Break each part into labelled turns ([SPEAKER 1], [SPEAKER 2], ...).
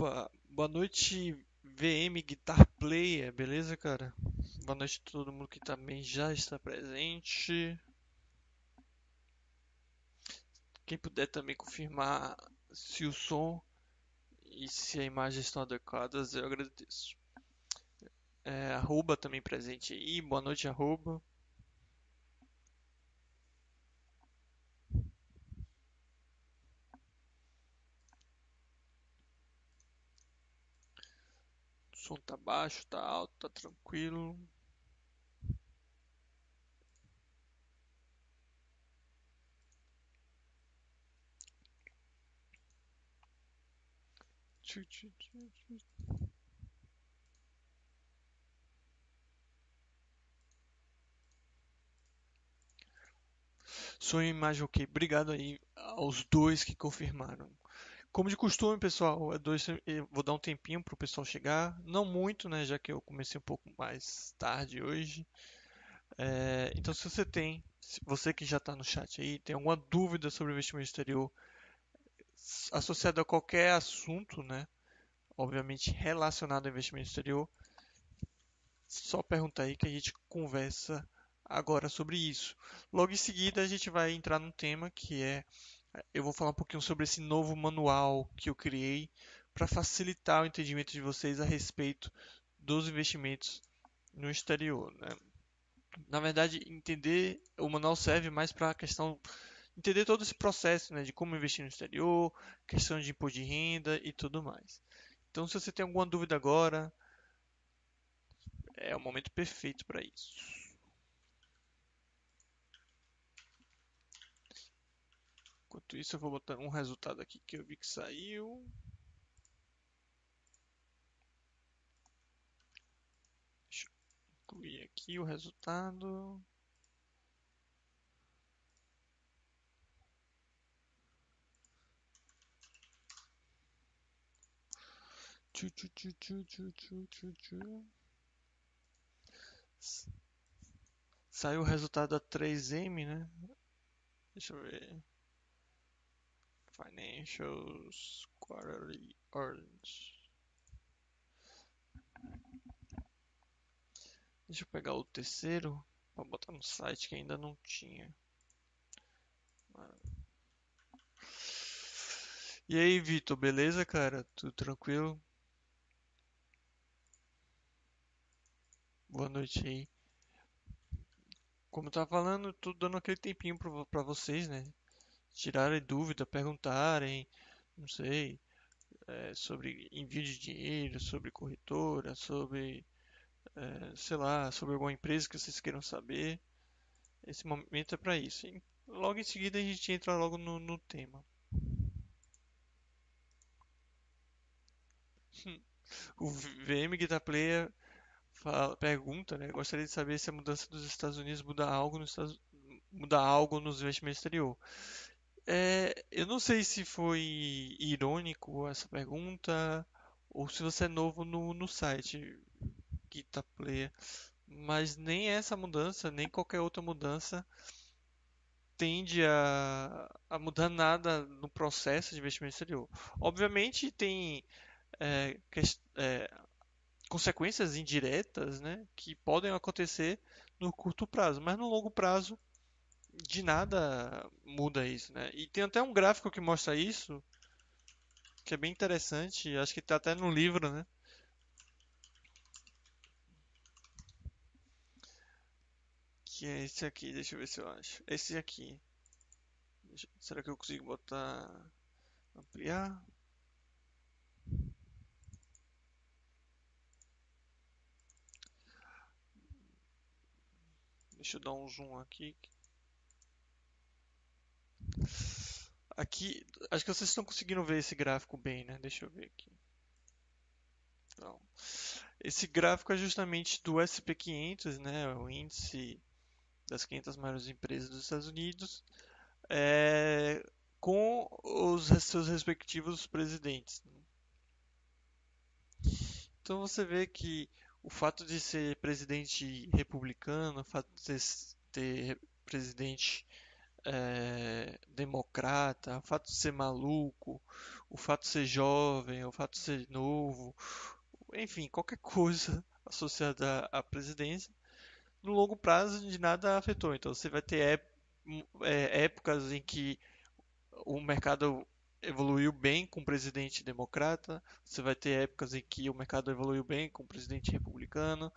[SPEAKER 1] Opa, boa noite, VM Guitar Player, beleza, cara? Boa noite a todo mundo que também já está presente. Quem puder também confirmar se o som e se a imagem estão adequadas, eu agradeço. É, arroba também presente aí, boa noite, arroba. Som tá baixo, tá alto, tá tranquilo. Tchu. Som e imagem ok. Obrigado aí aos dois que confirmaram. Como de costume, pessoal, é vou dar um tempinho para o pessoal chegar. Não muito, né? Já que eu comecei um pouco mais tarde hoje. É, então, se você tem, se você que já está no chat aí, tem alguma dúvida sobre investimento exterior associado a qualquer assunto, né? Obviamente relacionado ao investimento exterior, só pergunta aí que a gente conversa agora sobre isso. Logo em seguida, a gente vai entrar num tema que é eu vou falar um pouquinho sobre esse novo manual que eu criei para facilitar o entendimento de vocês a respeito dos investimentos no exterior. Né? Na verdade, entender o manual serve mais para a questão entender todo esse processo né, de como investir no exterior, questão de imposto de renda e tudo mais. Então, se você tem alguma dúvida agora, é o momento perfeito para isso. Enquanto isso, eu vou botar um resultado aqui que eu vi que saiu. Deixa eu incluir aqui o resultado. Tchu, tchu, tchu, tchu, tchu, tchu, tchu, tchu. Saiu o resultado da 3M, né? Deixa eu ver. Financials Quarterly Earnings. Deixa eu pegar o terceiro para botar no site que ainda não tinha. E aí, Vitor, beleza, cara? Tudo tranquilo? Boa noite aí. Como eu tava falando, tô dando aquele tempinho para vocês, né? Tirarem dúvida, perguntarem, não sei, é, sobre envio de dinheiro, sobre corretora, sobre, é, sei lá, sobre alguma empresa que vocês queiram saber. Esse momento é para isso. E logo em seguida a gente entra logo no, no tema. o VM Guitar Player fala, pergunta, né? Gostaria de saber se a mudança dos Estados Unidos muda algo nos Estados, muda algo nos investimentos exterior. É, eu não sei se foi irônico essa pergunta ou se você é novo no, no site GitHub mas nem essa mudança, nem qualquer outra mudança tende a, a mudar nada no processo de investimento exterior. Obviamente tem é, que, é, consequências indiretas né, que podem acontecer no curto prazo, mas no longo prazo de nada muda isso, né? E tem até um gráfico que mostra isso, que é bem interessante, acho que está até no livro, né? Que é esse aqui, deixa eu ver se eu acho. Esse aqui. Deixa, será que eu consigo botar... Ampliar? Deixa eu dar um zoom aqui, Aqui, acho que vocês estão conseguindo ver esse gráfico bem, né? Deixa eu ver aqui. Então, esse gráfico é justamente do SP500, né? O índice das 500 maiores empresas dos Estados Unidos, é, com os seus respectivos presidentes. Então você vê que o fato de ser presidente republicano, o fato de ter presidente é, democrata, o fato de ser maluco, o fato de ser jovem, o fato de ser novo, enfim, qualquer coisa associada à presidência, no longo prazo de nada afetou. Então você vai ter é, épocas em que o mercado evoluiu bem com o presidente democrata, você vai ter épocas em que o mercado evoluiu bem com o presidente republicano,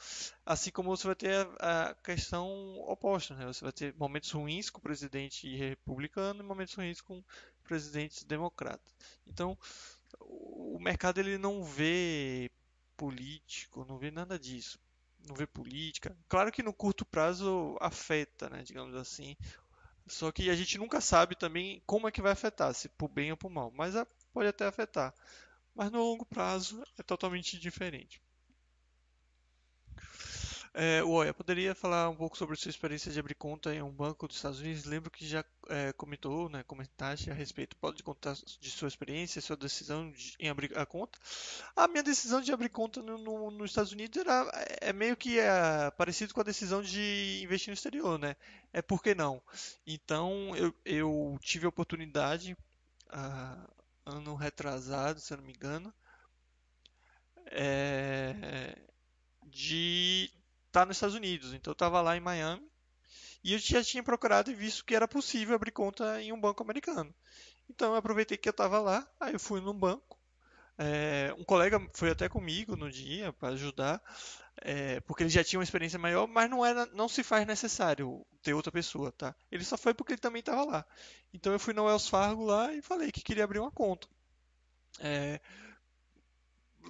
[SPEAKER 1] assim como você vai ter a, a questão oposta, né? Você vai ter momentos ruins com o presidente republicano e momentos ruins com o presidente democrata. Então, o mercado ele não vê político, não vê nada disso. Não vê política. Claro que no curto prazo afeta, né, digamos assim, só que a gente nunca sabe também como é que vai afetar, se por bem ou por mal. Mas pode até afetar. Mas no longo prazo é totalmente diferente. É, Ué, poderia falar um pouco sobre sua experiência de abrir conta em um banco dos Estados Unidos? Lembro que já é, comentou, né, comentaste a respeito. Pode contar de sua experiência, sua decisão de, em abrir a conta? A minha decisão de abrir conta no, no, nos Estados Unidos era, é meio que é, parecido com a decisão de investir no exterior, né? É por que não? Então, eu, eu tive a oportunidade, ano retrasado, se eu não me engano, é, de tá nos Estados Unidos. Então eu estava lá em Miami e eu já tinha procurado e visto que era possível abrir conta em um banco americano. Então eu aproveitei que eu estava lá, aí eu fui num banco. É, um colega foi até comigo no dia para ajudar, é, porque ele já tinha uma experiência maior, mas não era, não se faz necessário ter outra pessoa, tá? Ele só foi porque ele também estava lá. Então eu fui no Wells Fargo lá e falei que queria abrir uma conta. É,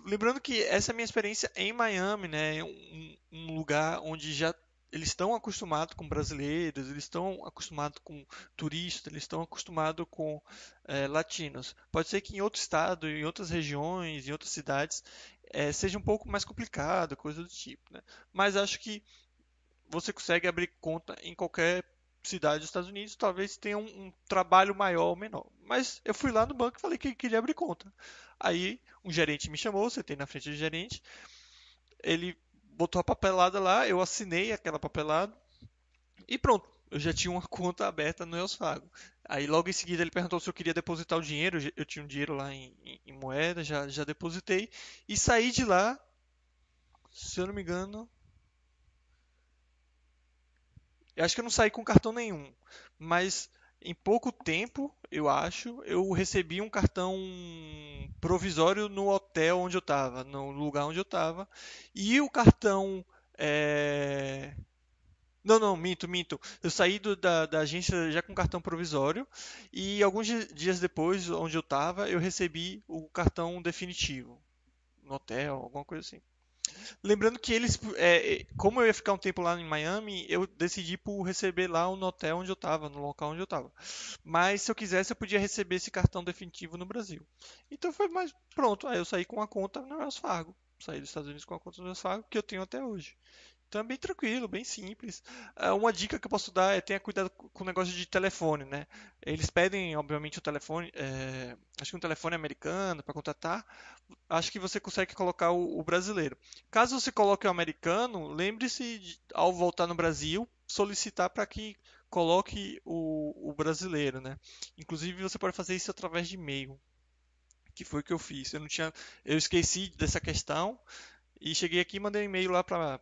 [SPEAKER 1] lembrando que essa é a minha experiência em Miami, né? Um, um lugar onde já eles estão acostumados com brasileiros, eles estão acostumados com turistas, eles estão acostumados com é, latinos. Pode ser que em outro estado, em outras regiões, em outras cidades, é, seja um pouco mais complicado, coisa do tipo. Né? Mas acho que você consegue abrir conta em qualquer cidade dos Estados Unidos, talvez tenha um, um, trabalho maior ou menor. Mas eu fui lá no banco e falei que queria abrir conta. Aí um gerente me chamou, tem na frente do gerente, ele botou a papelada lá, eu assinei aquela papelada e pronto. Eu já tinha uma conta aberta no Wells Fargo. Aí logo em seguida ele perguntou se eu queria depositar o dinheiro. Eu tinha um dinheiro lá em, em, em moeda, já, já depositei. E saí de lá, se eu não me engano, eu acho que eu não saí com cartão nenhum, mas em pouco tempo, eu acho, eu recebi um cartão provisório no hotel onde eu estava, no lugar onde eu estava, e o cartão é... Não, não, minto, minto. Eu saí do, da, da, agência já com cartão provisório e alguns dias depois, onde eu estava, eu recebi o cartão definitivo no hotel, alguma coisa assim. Lembrando que eles, é, é, como eu ia ficar um tempo lá em Miami, eu decidi por receber lá no hotel onde eu estava, no local onde eu estava. Mas se eu quisesse, eu podia receber esse cartão definitivo no Brasil. Então foi mais pronto. Aí eu saí com a conta no Wells Fargo. Saí dos Estados Unidos com a conta no Wells Fargo que eu tenho até hoje. Então é bem tranquilo, bem simples. Ah, uma dica que eu posso dar é tenha cuidado com o negócio de telefone, né? Eles pedem, obviamente, o telefone, é, acho que um telefone americano para contratar. Acho que você consegue colocar o, o brasileiro. Caso você coloque o americano, lembre-se, ao voltar no Brasil, solicitar para que coloque o, o brasileiro, né? Inclusive, você pode fazer isso através de e-mail que foi o que eu fiz. Eu não tinha, eu esqueci dessa questão e cheguei aqui e mandei um e-mail lá para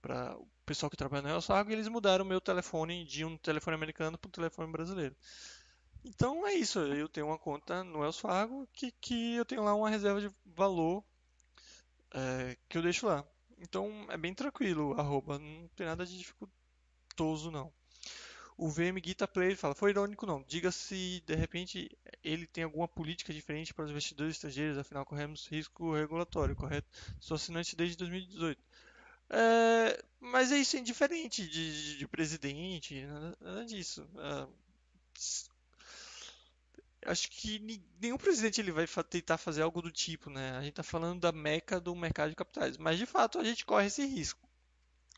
[SPEAKER 1] para o pessoal que trabalha no Wells Fargo e eles mudaram o meu telefone de um telefone americano para um telefone brasileiro. Então é isso, eu tenho uma conta no Wells Fargo que, que eu tenho lá uma reserva de valor é, que eu deixo lá. Então é bem tranquilo, arroba, não tem nada de dificultoso não. O VM Guita Play fala, foi irônico não, diga se de repente ele tem alguma política diferente para os investidores estrangeiros, afinal corremos risco regulatório, correto? Sou assinante desde 2018. É, mas é isso, é indiferente de, de, de presidente, nada, disso. É, acho que nenhum presidente ele vai tentar fazer algo do tipo, né? A gente tá falando da meca do mercado de capitais, mas de fato a gente corre esse risco.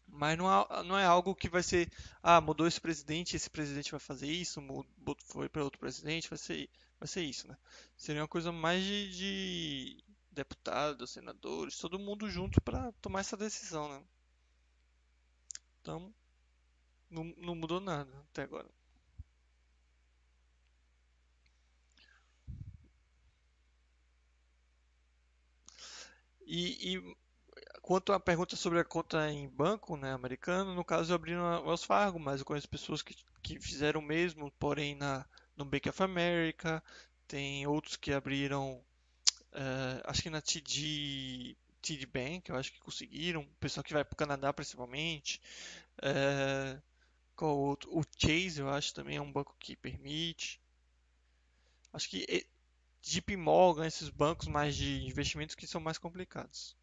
[SPEAKER 1] Mas não, é, não é algo que vai ser, ah, mudou esse presidente, esse presidente vai fazer isso, mudou, foi para outro presidente, vai ser, vai ser isso, né? Seria uma coisa mais de, de deputados, senadores, todo mundo junto para tomar essa decisão, né? Então, não, não mudou nada até agora. E, e quanto à pergunta sobre a conta em banco, né, americano, no caso eu abri no Wells Fargo, mas eu conheço pessoas que, que fizeram o mesmo, porém na, no Bank of America, tem outros que abriram, eh, acho que na TD, TD Bank, eu acho que conseguiram, pessoal que vai para o Canadá principalmente, eh, qual outro? O Chase, eu acho também é um banco que permite. Acho que eh, JP Morgan, esses bancos mais de investimentos que são mais complicados.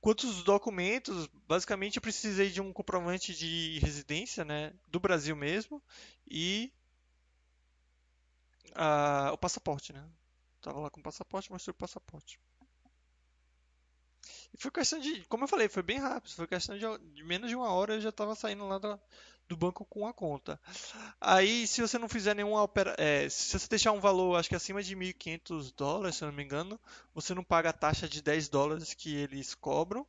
[SPEAKER 1] Quanto aos documentos, basicamente eu precisei de um comprovante de residência, né, do Brasil mesmo, e ah, o passaporte, né? Tava lá com o passaporte, mostrei o passaporte. E foi questão de, como eu falei, foi bem rápido, foi questão de, de menos de uma hora eu já estava saindo lá do banco com a conta. Aí, se você não fizer nenhuma é, se você deixar um valor, acho que acima de 1.500 dólares, se eu não me engano, você não paga a taxa de 10 dólares que eles cobram.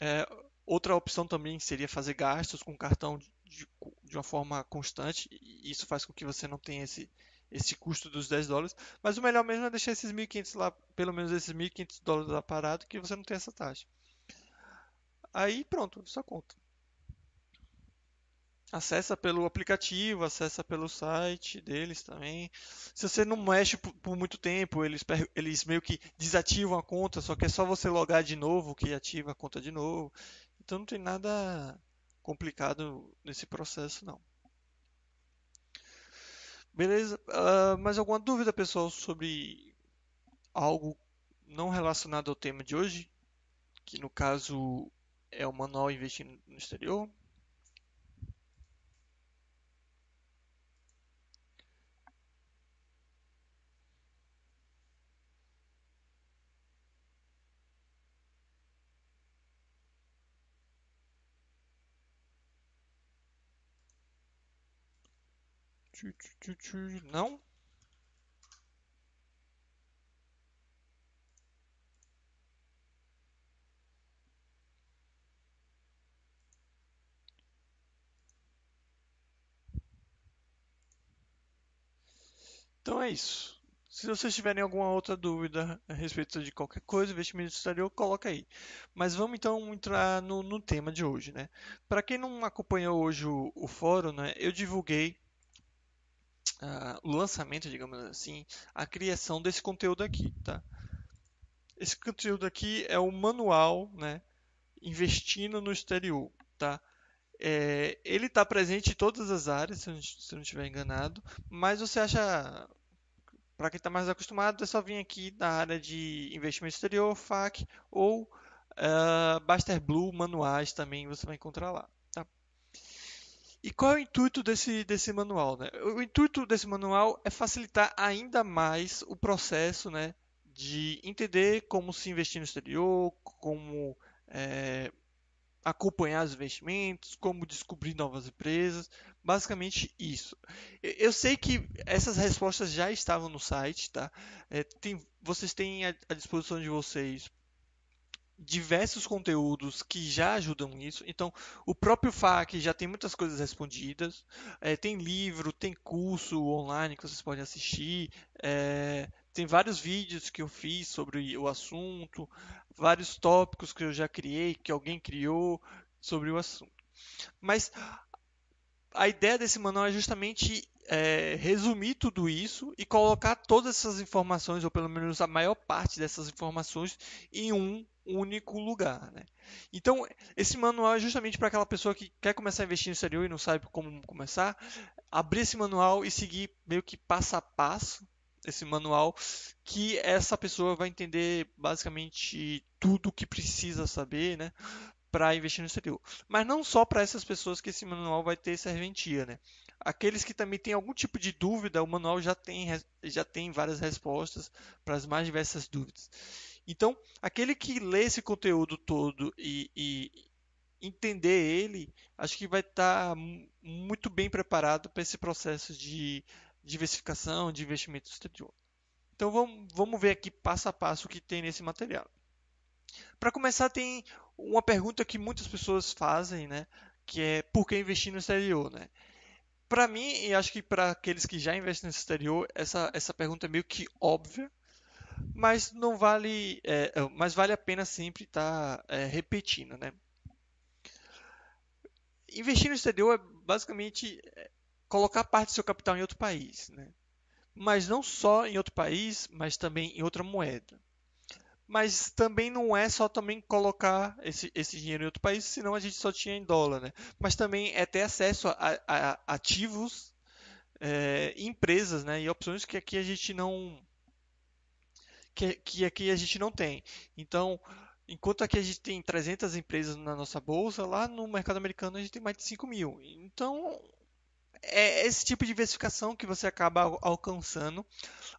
[SPEAKER 1] É, outra opção também seria fazer gastos com cartão de, de uma forma constante, e isso faz com que você não tenha esse, esse custo dos 10 dólares. Mas o melhor mesmo é deixar esses 1.500 lá, pelo menos esses 1.500 dólares lá parado, que você não tem essa taxa. Aí pronto, só conta. Acessa pelo aplicativo, acessa pelo site deles também. Se você não mexe por, por muito tempo, eles, eles meio que desativam a conta, só que é só você logar de novo que ativa a conta de novo. Então não tem nada complicado nesse processo não. Beleza? Uh, mais alguma dúvida, pessoal, sobre algo não relacionado ao tema de hoje? Que no caso é o manual investindo no exterior. Não? Então é isso. Se vocês tiverem alguma outra dúvida a respeito de qualquer coisa, investimento exterior, coloca aí. Mas vamos então entrar no, no tema de hoje, né? Para quem não acompanhou hoje o, o fórum, né, eu divulguei o lançamento, digamos assim, a criação desse conteúdo aqui, tá? Esse conteúdo aqui é o manual, né? Investindo no exterior, tá? É, ele está presente em todas as áreas, se eu, não, se eu não estiver enganado, mas você acha, para quem está mais acostumado, é só vir aqui na área de investimento exterior, FAC ou uh, Baster Blue manuais também você vai encontrar lá. E qual é o intuito desse, desse manual? Né? O intuito desse manual é facilitar ainda mais o processo né, de entender como se investir no exterior, como é, acompanhar os investimentos, como descobrir novas empresas, basicamente isso. Eu sei que essas respostas já estavam no site, tá? É, tem, vocês têm à disposição de vocês diversos conteúdos que já ajudam nisso. Então, o próprio FAQ já tem muitas coisas respondidas. É, tem livro, tem curso online que vocês podem assistir. É, tem vários vídeos que eu fiz sobre o assunto, vários tópicos que eu já criei, que alguém criou sobre o assunto. Mas a ideia desse manual é justamente é, resumir tudo isso e colocar todas essas informações, ou pelo menos a maior parte dessas informações, em um único lugar. Né? Então, esse manual é justamente para aquela pessoa que quer começar a investir no exterior e não sabe como começar, abrir esse manual e seguir meio que passo a passo esse manual, que essa pessoa vai entender basicamente tudo o que precisa saber, né? Para investir no exterior. Mas não só para essas pessoas que esse manual vai ter serventia, né? Aqueles que também têm algum tipo de dúvida, o manual já tem, já tem várias respostas para as mais diversas dúvidas. Então, aquele que lê esse conteúdo todo e, e entender ele, acho que vai estar tá muito bem preparado para esse processo de diversificação, de investimento exterior. Então vamos, vamos ver aqui passo a passo o que tem nesse material. Para começar, tem uma pergunta que muitas pessoas fazem, né? Que é por que investir no exterior, né? Para mim, e acho que para aqueles que já investem no exterior, essa, essa pergunta é meio que óbvia, mas não vale, é, é, mas vale a pena sempre estar tá, é, repetindo, né? Investir no exterior é basicamente é, colocar parte do seu capital em outro país, né? Mas não só em outro país, mas também em outra moeda. Mas também não é só também colocar esse, esse dinheiro em outro país, senão a gente só tinha em dólar, né? Mas também é ter acesso a, a ativos, é, empresas, né? E opções que aqui a gente não que, que aqui a gente não tem. Então, enquanto aqui a gente tem 300 empresas na nossa bolsa, lá no mercado americano a gente tem mais de 5 mil. Então, é esse tipo de diversificação que você acaba alcançando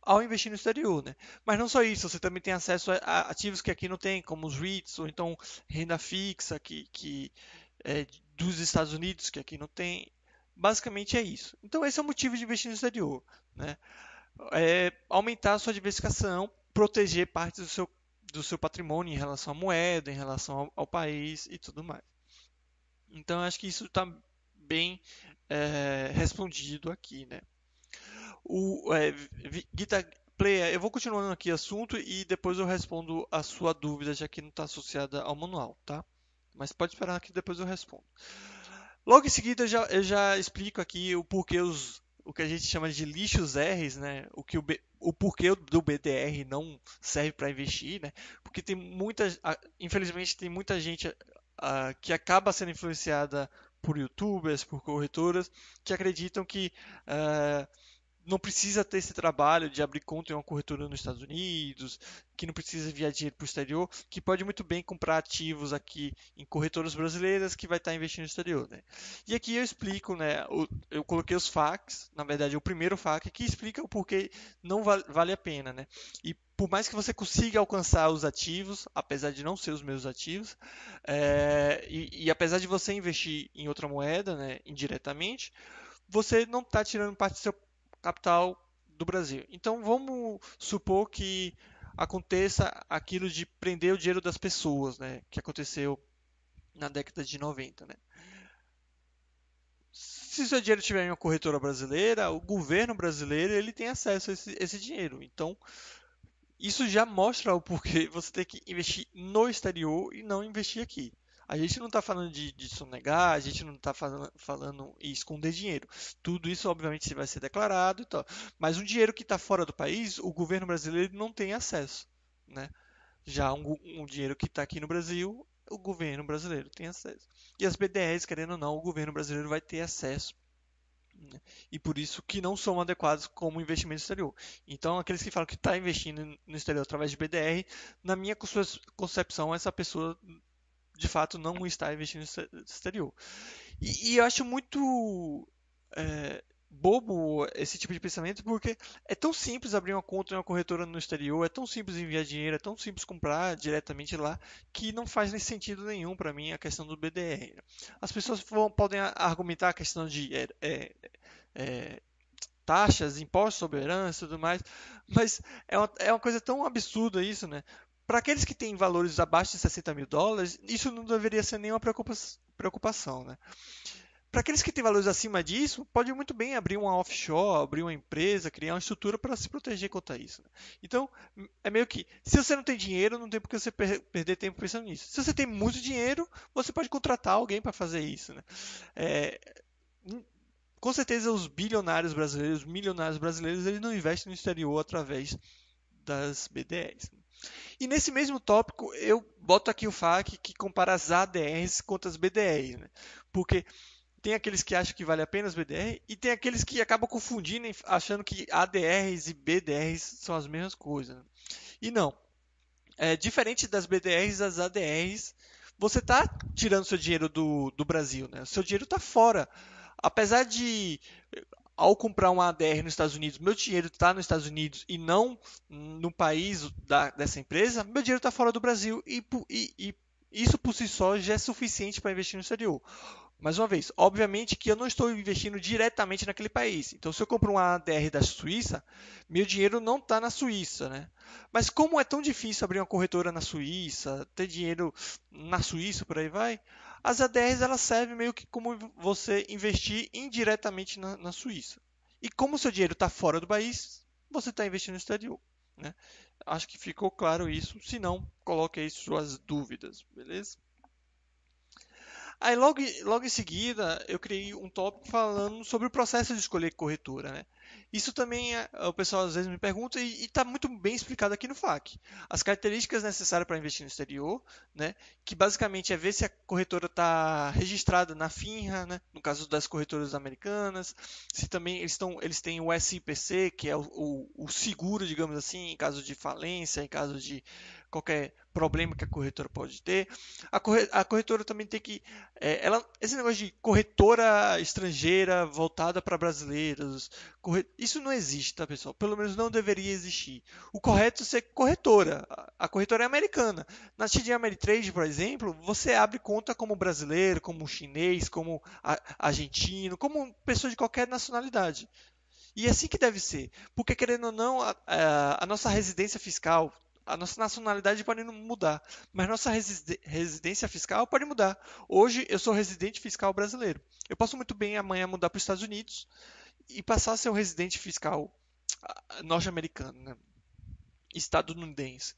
[SPEAKER 1] ao investir no exterior, né? Mas não só isso, você também tem acesso a ativos que aqui não tem, como os REITs, ou então renda fixa que, que é, dos Estados Unidos, que aqui não tem. Basicamente é isso. Então esse é o motivo de investir no exterior, né? É aumentar a sua diversificação proteger parte do seu, do seu patrimônio em relação à moeda, em relação ao, ao país e tudo mais. Então, acho que isso está bem é, respondido aqui, né? O é, Gita Player, eu vou continuando aqui o assunto e depois eu respondo a sua dúvida, já que não está associada ao manual, tá? Mas pode esperar que depois eu respondo. Logo em seguida eu já, eu já explico aqui o porquê os o que a gente chama de lixos R's, né? O que o, o porquê do BDR não serve para investir, né? Porque tem muita, infelizmente tem muita gente uh, que acaba sendo influenciada por YouTubers, por corretoras, que acreditam que uh, não precisa ter esse trabalho de abrir conta em uma corretora nos Estados Unidos, que não precisa enviar dinheiro para o exterior, que pode muito bem comprar ativos aqui em corretoras brasileiras que vai estar investindo no exterior. Né? E aqui eu explico, né, eu coloquei os FAQs, na verdade o primeiro FAQ, que explica o porquê não vale a pena. Né? E por mais que você consiga alcançar os ativos, apesar de não ser os meus ativos, é, e, e, apesar de você investir em outra moeda, né, indiretamente, você não está tirando parte do seu capital do Brasil. Então vamos supor que aconteça aquilo de prender o dinheiro das pessoas, né, que aconteceu na década de 90, né? Se seu dinheiro estiver em uma corretora brasileira, o governo brasileiro ele tem acesso a esse, esse dinheiro. Então, isso já mostra o porquê você tem que investir no exterior e não investir aqui. A gente não está falando de, de, sonegar, a gente não está falando, falando em esconder dinheiro. Tudo isso, obviamente, vai ser declarado e tal. Mas um dinheiro que está fora do país, o governo brasileiro não tem acesso. Né? Já um, um dinheiro que está aqui no Brasil, o governo brasileiro tem acesso. E as BDRs, querendo ou não, o governo brasileiro vai ter acesso né? e por isso que não são adequados como investimento exterior. Então, aqueles que falam que está investindo no exterior através de BDR, na minha concepção, essa pessoa de fato não está investindo no exterior. E, e eu acho muito é, bobo esse tipo de pensamento porque é tão simples abrir uma conta em uma corretora no exterior, é tão simples enviar dinheiro, é tão simples comprar diretamente lá que não faz nem sentido nenhum para mim a questão do BDR. As pessoas vão, podem argumentar a questão de é, é, é, taxas, impostos sobre herança e tudo mais, mas é uma, é uma coisa tão absurda isso, né? Para aqueles que têm valores abaixo de 60 mil dólares, isso não deveria ser nenhuma preocupação. Né? Para aqueles que têm valores acima disso, pode muito bem abrir uma offshore, abrir uma empresa, criar uma estrutura para se proteger contra isso. Né? Então, é meio que, se você não tem dinheiro, não tem por que você per perder tempo pensando nisso. Se você tem muito dinheiro, você pode contratar alguém para fazer isso. Né? É, com certeza, os bilionários brasileiros, os milionários brasileiros, eles não investem no exterior através das BDRs. E nesse mesmo tópico, eu boto aqui o FAQ que compara as ADRs contra as BDRs, né? Porque tem aqueles que acham que vale a pena as BDRs e tem aqueles que acabam confundindo, achando que ADRs e BDRs são as mesmas coisas. Né? E não. é, diferente das BDRs das ADRs, você está tirando seu dinheiro do, do Brasil, né? O seu dinheiro está fora. Apesar de, ao comprar uma ADR nos Estados Unidos, meu dinheiro está nos Estados Unidos e não no país da, dessa empresa, meu dinheiro está fora do Brasil e, e, e isso por si só já é suficiente para investir no exterior. Mais uma vez, obviamente que eu não estou investindo diretamente naquele país. Então, se eu compro uma ADR da Suíça, meu dinheiro não está na Suíça, né? Mas como é tão difícil abrir uma corretora na Suíça, ter dinheiro na Suíça, por aí vai, as ADRs elas servem meio que como você investir indiretamente na, na Suíça. E como o seu dinheiro está fora do país, você está investindo no exterior, né? Acho que ficou claro isso. Se não, coloque aí suas dúvidas, beleza? Aí logo, logo em seguida eu criei um tópico falando sobre o processo de escolher corretora, né? Isso também é, o pessoal às vezes me pergunta e está muito bem explicado aqui no FAQ. As características necessárias para investir no exterior, né? Que basicamente é ver se a corretora está registrada na FINRA, né? No caso das corretoras americanas, se também eles, estão, eles têm o SIPC, que é o, o, o seguro, digamos assim, em caso de falência, em caso de qualquer problema que a corretora pode ter. A, corre, a corretora também tem que. É, ela, esse negócio de corretora estrangeira voltada para brasileiros, corre, isso não existe, tá, pessoal? Pelo menos não deveria existir. O correto é ser corretora. A corretora é americana. Na TD Ameritrade, por exemplo, você abre conta como brasileiro, como chinês, como argentino, como pessoa de qualquer nacionalidade. E é assim que deve ser. Porque, querendo ou não, a, a, a nossa residência fiscal, a nossa nacionalidade pode mudar, mas nossa residência fiscal pode mudar. Hoje eu sou residente fiscal brasileiro. Eu posso muito bem amanhã mudar para os Estados Unidos e passar a ser um residente fiscal ah, norte-americano, né? estadunidense.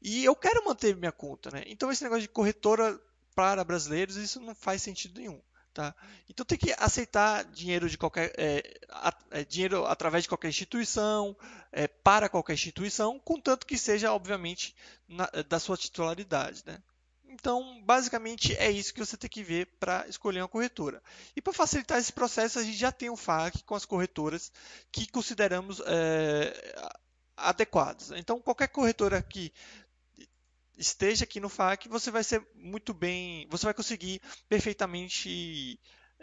[SPEAKER 1] E eu quero manter minha conta, né? Então esse negócio de corretora para brasileiros, isso não faz sentido nenhum. Tá? Então tem que aceitar dinheiro de qualquer é, a, é, dinheiro através de qualquer instituição, é, para qualquer instituição, contanto que seja, obviamente, na, da sua titularidade. Né? Então, basicamente, é isso que você tem que ver para escolher uma corretora. E para facilitar esse processo, a gente já tem um FAQ com as corretoras que consideramos é, adequadas. Então, qualquer corretora que esteja aqui no FAQ, você vai ser muito bem, você vai conseguir perfeitamente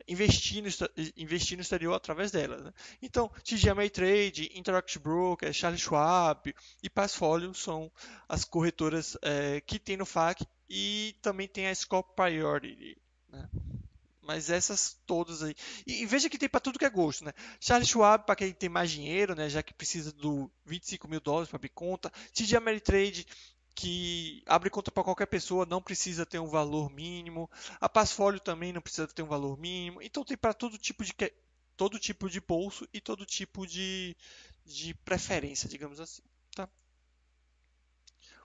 [SPEAKER 1] investir no, investir no exterior através dela. Né? Então, TD Ameritrade, Interactive Broker, Charles Schwab e Passfolio são as corretoras é, que tem no FAQ e também tem a Scope Priority. Né? Mas essas todas aí. E, e veja que tem para tudo que é gosto, né? Charles Schwab para quem tem mais dinheiro, né? Já que precisa do 25 mil dólares para abrir conta. TD Ameritrade que abre conta para qualquer pessoa, não precisa ter um valor mínimo. A Passfolio também não precisa ter um valor mínimo. Então tem para todo tipo de todo tipo de bolso e todo tipo de, de preferência, digamos assim, tá?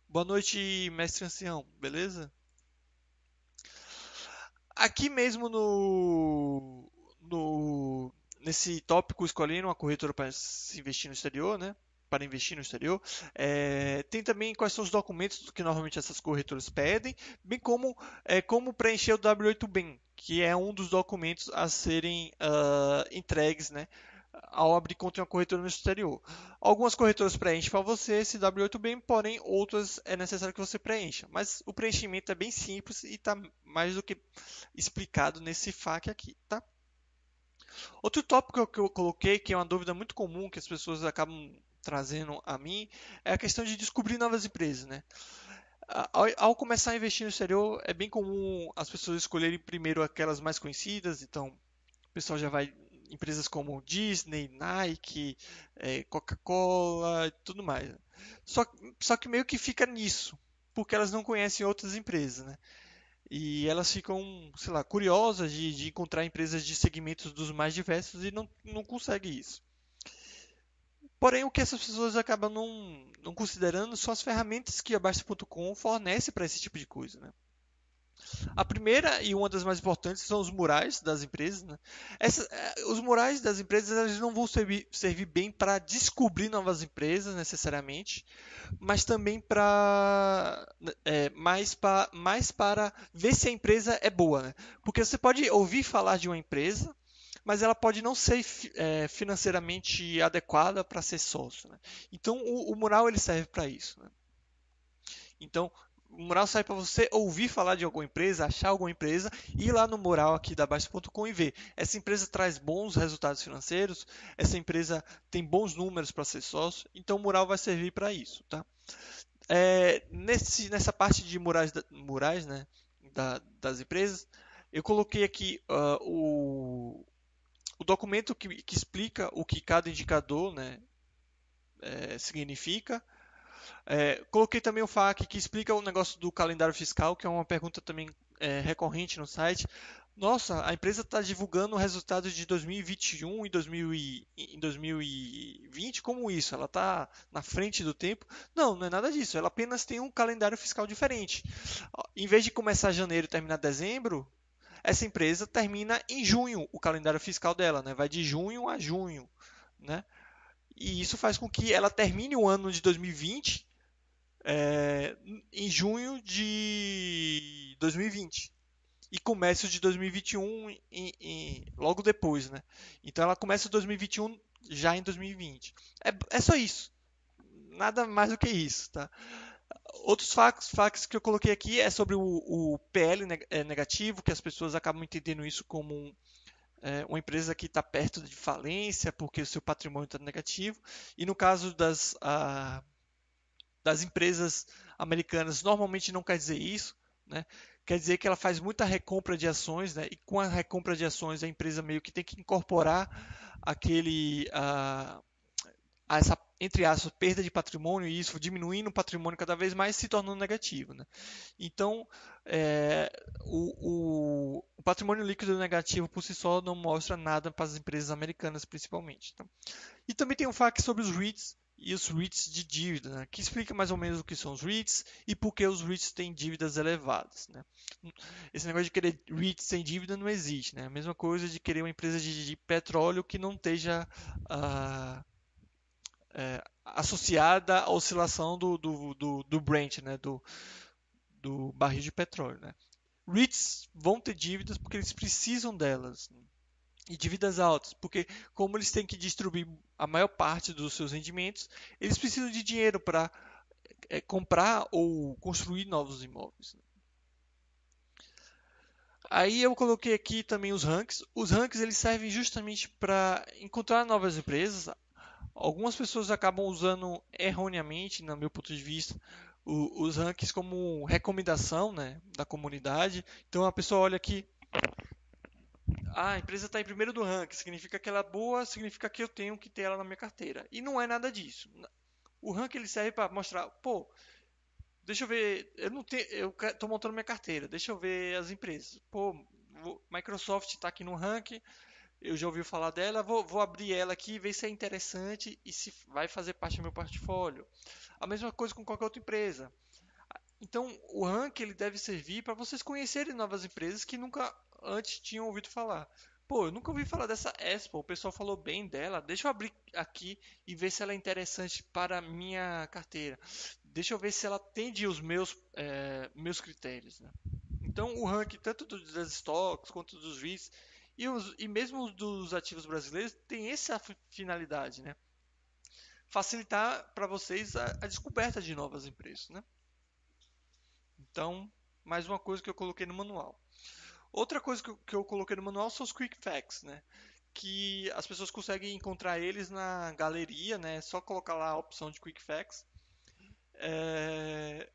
[SPEAKER 1] Boa noite, mestre ancião, beleza? Aqui mesmo no, no nesse tópico escolhendo uma corretora para se investir no exterior, né? Para investir no exterior. É, tem também quais são os documentos que normalmente essas corretoras pedem, bem como é, como preencher o W8BEM, que é um dos documentos a serem uh, entregues, né? ao abrir conta em uma corretora no exterior. Algumas corretoras preenchem para você esse W8BEM, porém outras é necessário que você preencha. Mas o preenchimento é bem simples e está mais do que explicado nesse FAQ aqui, tá? Outro tópico que eu coloquei, que é uma dúvida muito comum que as pessoas acabam trazendo a mim é a questão de descobrir novas empresas, né? Ao, ao, começar a investir no exterior, é bem comum as pessoas escolherem primeiro aquelas mais conhecidas, então o pessoal já vai empresas como Disney, Nike, é, Coca-Cola e tudo mais. Só, só que meio que fica nisso, porque elas não conhecem outras empresas, né? E elas ficam, sei lá, curiosas de, de encontrar empresas de segmentos dos mais diversos e não, não conseguem isso. Porém, o que essas pessoas acabam não, não considerando são as ferramentas que a Basta.com fornece para esse tipo de coisa. Né? A primeira e uma das mais importantes são os murais das empresas. Né? Essa, eh, os murais das empresas eles não vão servir, servir bem para descobrir novas empresas necessariamente, mas também para é, mais, mais para ver se a empresa é boa. Né? Porque você pode ouvir falar de uma empresa, mas ela pode não ser é, financeiramente adequada para ser sócio. Né? Então, o, o, mural ele serve para isso. Né? Então, o mural sai para você ouvir falar de alguma empresa, achar alguma empresa, ir lá no mural aqui da Baixa.com e ver. Essa empresa traz bons resultados financeiros, essa empresa tem bons números para ser sócio, então o mural vai servir para isso. Tá? É, nesse, nessa parte de murais, murais né, da, das empresas, eu coloquei aqui uh, o, o documento que, que, explica o que cada indicador né, é, significa é, coloquei também o FAQ que explica o negócio do calendário fiscal, que é uma pergunta também é, recorrente no site. Nossa, a empresa está divulgando resultados de 2021 e 2020, como isso? Ela está na frente do tempo? Não, não é nada disso. Ela apenas tem um calendário fiscal diferente. Em vez de começar janeiro e terminar dezembro, essa empresa termina em junho o calendário fiscal dela, né? Vai de junho a junho, né? E isso faz com que ela termine o ano de 2020 é, em junho de 2020 e comece o de 2021 em, em, logo depois, né? Então ela começa o 2021 já em 2020. É, é só isso. Nada mais do que isso, tá? Outros factos, factos que eu coloquei aqui é sobre o, o PL é, negativo, que as pessoas acabam entendendo isso como um, é, uma empresa que está perto de falência porque o seu patrimônio está negativo. E no caso das, a, das empresas americanas, normalmente não quer dizer isso. Né? Quer dizer que ela faz muita recompra de ações, né? e com a recompra de ações a empresa meio que tem que incorporar aquele. A, a essa entre aspas, perda de patrimônio e isso diminuindo o patrimônio cada vez mais se tornando negativo. Né? Então, é, o, o, o, patrimônio líquido negativo por si só não mostra nada para as empresas americanas, principalmente. Tá? E também tem um fac sobre os REITs e os REITs de dívida, né? que explica mais ou menos o que são os REITs e por que os REITs têm dívidas elevadas. Né? Esse negócio de querer REITs sem dívida não existe. Né? A mesma coisa de querer uma empresa de, de petróleo que não esteja. Uh, é, associada à oscilação do, do, do, do Brent, né, do, do barril de petróleo. Né. REITs vão ter dívidas porque eles precisam delas. Né. E dívidas altas, porque como eles têm que distribuir a maior parte dos seus rendimentos, eles precisam de dinheiro para é, comprar ou construir novos imóveis. Né. Aí eu coloquei aqui também os ranks. Os ranks eles servem justamente para encontrar novas empresas, Algumas pessoas acabam usando erroneamente, no meu ponto de vista, o, os rankings como recomendação né, da comunidade. Então a pessoa olha aqui, ah, a empresa está em primeiro do ranking, significa que ela é boa, significa que eu tenho que ter ela na minha carteira. E não é nada disso. O ranking ele serve para mostrar, pô, deixa eu ver, eu não tenho, eu estou montando minha carteira, deixa eu ver as empresas. Pô, Microsoft está aqui no ranking, eu já ouvi falar dela, vou, vou abrir ela aqui, ver se é interessante e se vai fazer parte do meu portfólio. A mesma coisa com qualquer outra empresa. Então, o rank ele deve servir para vocês conhecerem novas empresas que nunca antes tinham ouvido falar. Pô, eu nunca ouvi falar dessa Expo, o pessoal falou bem dela. Deixa eu abrir aqui e ver se ela é interessante para a minha carteira. Deixa eu ver se ela atende os meus, é, meus critérios. Né? Então, o ranking tanto das stocks quanto dos REITs e, os, e mesmo os dos ativos brasileiros tem essa finalidade, né? Facilitar para vocês a, a, descoberta de novas empresas, né? Então, mais uma coisa que eu coloquei no manual. Outra coisa que eu, que eu coloquei no manual são os Quick Facts, né? Que as pessoas conseguem encontrar eles na galeria, né? É só colocar lá a opção de Quick Facts. É...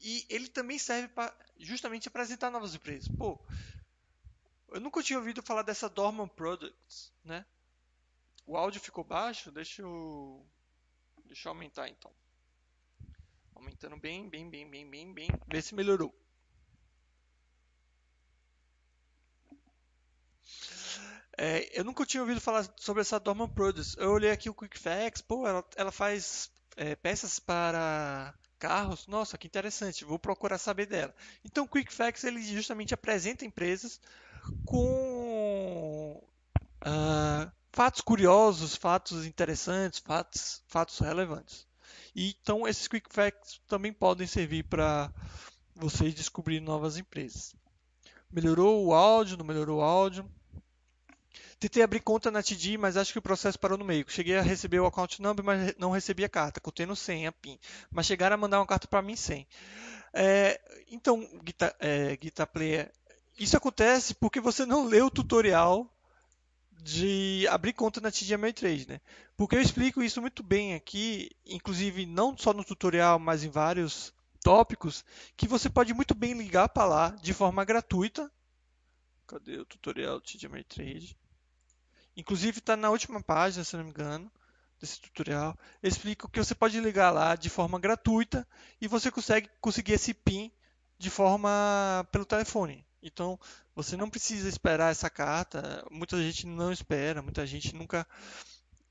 [SPEAKER 1] E ele também serve para justamente apresentar novas empresas. Pô, eu nunca tinha ouvido falar dessa Dorman Products, né? O áudio ficou baixo, deixa eu deixa eu aumentar então. Aumentando bem, bem, bem, bem, bem, bem, ver se melhorou. É, eu nunca tinha ouvido falar sobre essa Dorman Products. Eu olhei aqui o QuickFacts, pô, ela, ela faz é, peças para carros. Nossa, que interessante. Vou procurar saber dela. Então, o QuickFacts ele justamente apresenta empresas com uh, fatos curiosos, fatos interessantes, fatos, fatos relevantes. E, então, esses quick facts também podem servir para vocês descobrir novas empresas. Melhorou o áudio, não melhorou o áudio? Tentei abrir conta na TD, mas acho que o processo parou no meio. Cheguei a receber o account number, mas não recebi a carta, contendo senha, PIN. Mas chegaram a mandar uma carta para mim sem. É, então, Guitar, é, Guitar Player, isso acontece porque você não leu o tutorial de abrir conta na TD Ameritrade, né? Porque eu explico isso muito bem aqui, inclusive não só no tutorial, mas em vários tópicos, que você pode muito bem ligar para lá de forma gratuita. Cadê o tutorial do TD Ameritrade? Inclusive está na última página, se não me engano, desse tutorial. Eu explico que você pode ligar lá de forma gratuita e você consegue conseguir esse PIN de forma pelo telefone. Então, você não precisa esperar essa carta. Muita gente não espera, muita gente nunca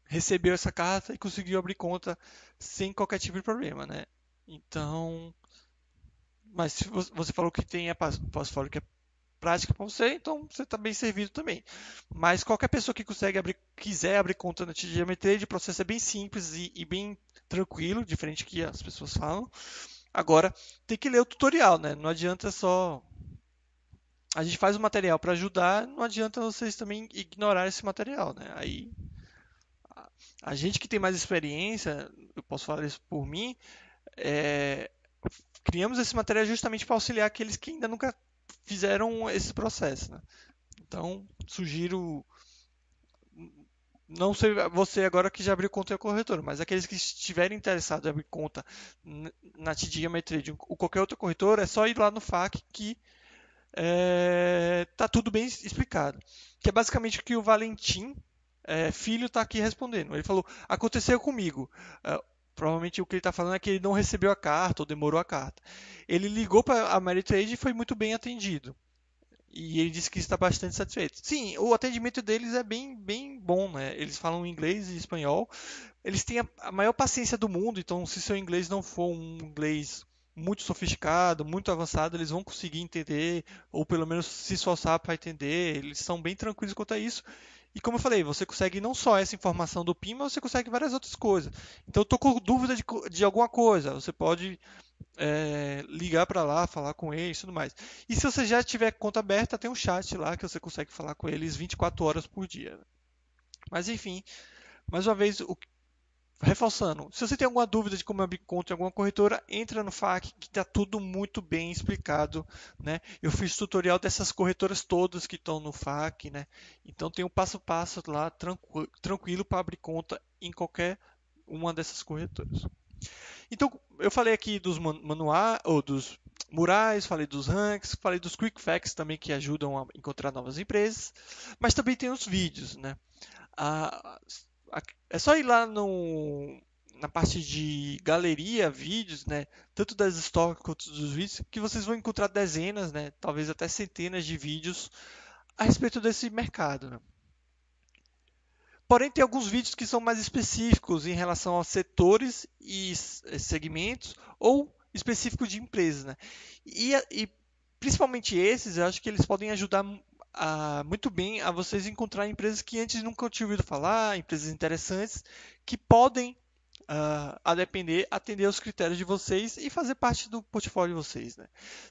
[SPEAKER 1] recebeu essa carta e conseguiu abrir conta sem qualquer tipo de problema, né? Então, mas se você falou que tem a portfólio que é prática para você, então você está bem servido também. Mas qualquer pessoa que consegue abrir, quiser abrir conta na TGM Trade, o processo é bem simples e, e bem tranquilo, diferente do que as pessoas falam. Agora, tem que ler o tutorial, né? Não adianta só a gente faz o material para ajudar, não adianta vocês também ignorar esse material, né? Aí a gente que tem mais experiência, eu posso falar isso por mim, é, criamos esse material justamente para auxiliar aqueles que ainda nunca fizeram esse processo. Né? Então, sugiro não sei você agora que já abriu conta em corretora, mas aqueles que estiverem interessados em abrir conta na TD Ameritrade ou qualquer outra corretora, é só ir lá no FAQ que é, tá tudo bem explicado. Que é basicamente o que o Valentim, é, filho, está aqui respondendo. Ele falou: aconteceu comigo. É, provavelmente o que ele está falando é que ele não recebeu a carta ou demorou a carta. Ele ligou para a Meritrade e foi muito bem atendido. E ele disse que está bastante satisfeito. Sim, o atendimento deles é bem, bem bom, né? Eles falam inglês e espanhol. Eles têm a, maior paciência do mundo, então se seu inglês não for um inglês muito sofisticado, muito avançado, eles vão conseguir entender, ou pelo menos se esforçar para entender. Eles são bem tranquilos quanto a isso. E como eu falei, você consegue não só essa informação do PIN, mas você consegue várias outras coisas. Então, estou com dúvida de, de, alguma coisa, você pode é, ligar para lá, falar com eles e tudo mais. E se você já tiver conta aberta, tem um chat lá que você consegue falar com eles 24 horas por dia. Mas enfim, mais uma vez, o, reforçando, se você tem alguma dúvida de como abrir conta em alguma corretora, entra no FAQ que está tudo muito bem explicado, né? Eu fiz tutorial dessas corretoras todas que estão no FAQ, né? Então tem um passo a passo lá tranquilo, tranquilo para abrir conta em qualquer uma dessas corretoras. Então eu falei aqui dos manuais ou dos murais, falei dos ranks, falei dos quick facts também que ajudam a encontrar novas empresas, mas também tem os vídeos, né? Ah, é só ir lá no, na parte de galeria, vídeos, né? Tanto das stories quanto dos vídeos, que vocês vão encontrar dezenas, né? Talvez até centenas de vídeos a respeito desse mercado. Né? Porém, tem alguns vídeos que são mais específicos em relação aos setores e segmentos ou específicos de empresas. Né? E, e principalmente esses, eu acho que eles podem ajudar a, muito bem a vocês encontrar empresas que antes nunca tinham ouvido falar, empresas interessantes que podem, uh, a depender, atender aos critérios de vocês e fazer parte do portfólio de vocês. Né?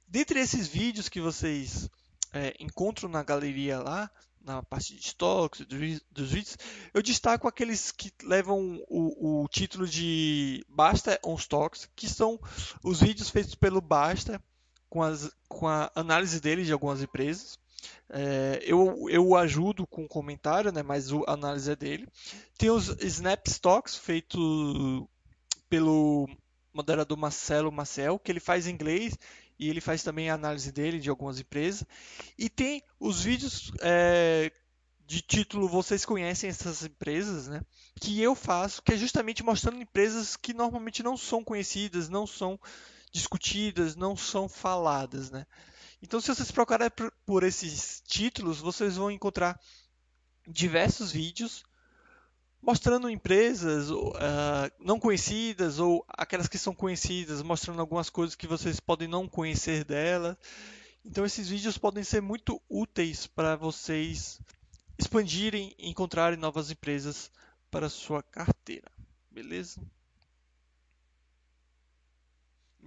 [SPEAKER 1] Dentre esses vídeos que vocês é, encontram na galeria lá, na parte de estoques, dos vídeos, eu destaco aqueles que levam o, o, título de Basta on Stocks, que são os vídeos feitos pelo Basta com, as, com a análise dele de algumas empresas. É, eu, eu ajudo com o comentário, né, mas a análise é dele. Tem os Snap Stocks, feito pelo moderador Marcelo Marcel, que ele faz em inglês e ele faz também a análise dele de algumas empresas. E tem os vídeos é, de título Vocês Conhecem essas empresas, né? Que eu faço, que é justamente mostrando empresas que normalmente não são conhecidas, não são discutidas, não são faladas, né? Então, se vocês procurarem por esses títulos, vocês vão encontrar diversos vídeos mostrando empresas uh, não conhecidas ou aquelas que são conhecidas, mostrando algumas coisas que vocês podem não conhecer dela. Então, esses vídeos podem ser muito úteis para vocês expandirem e encontrarem novas empresas para sua carteira. Beleza?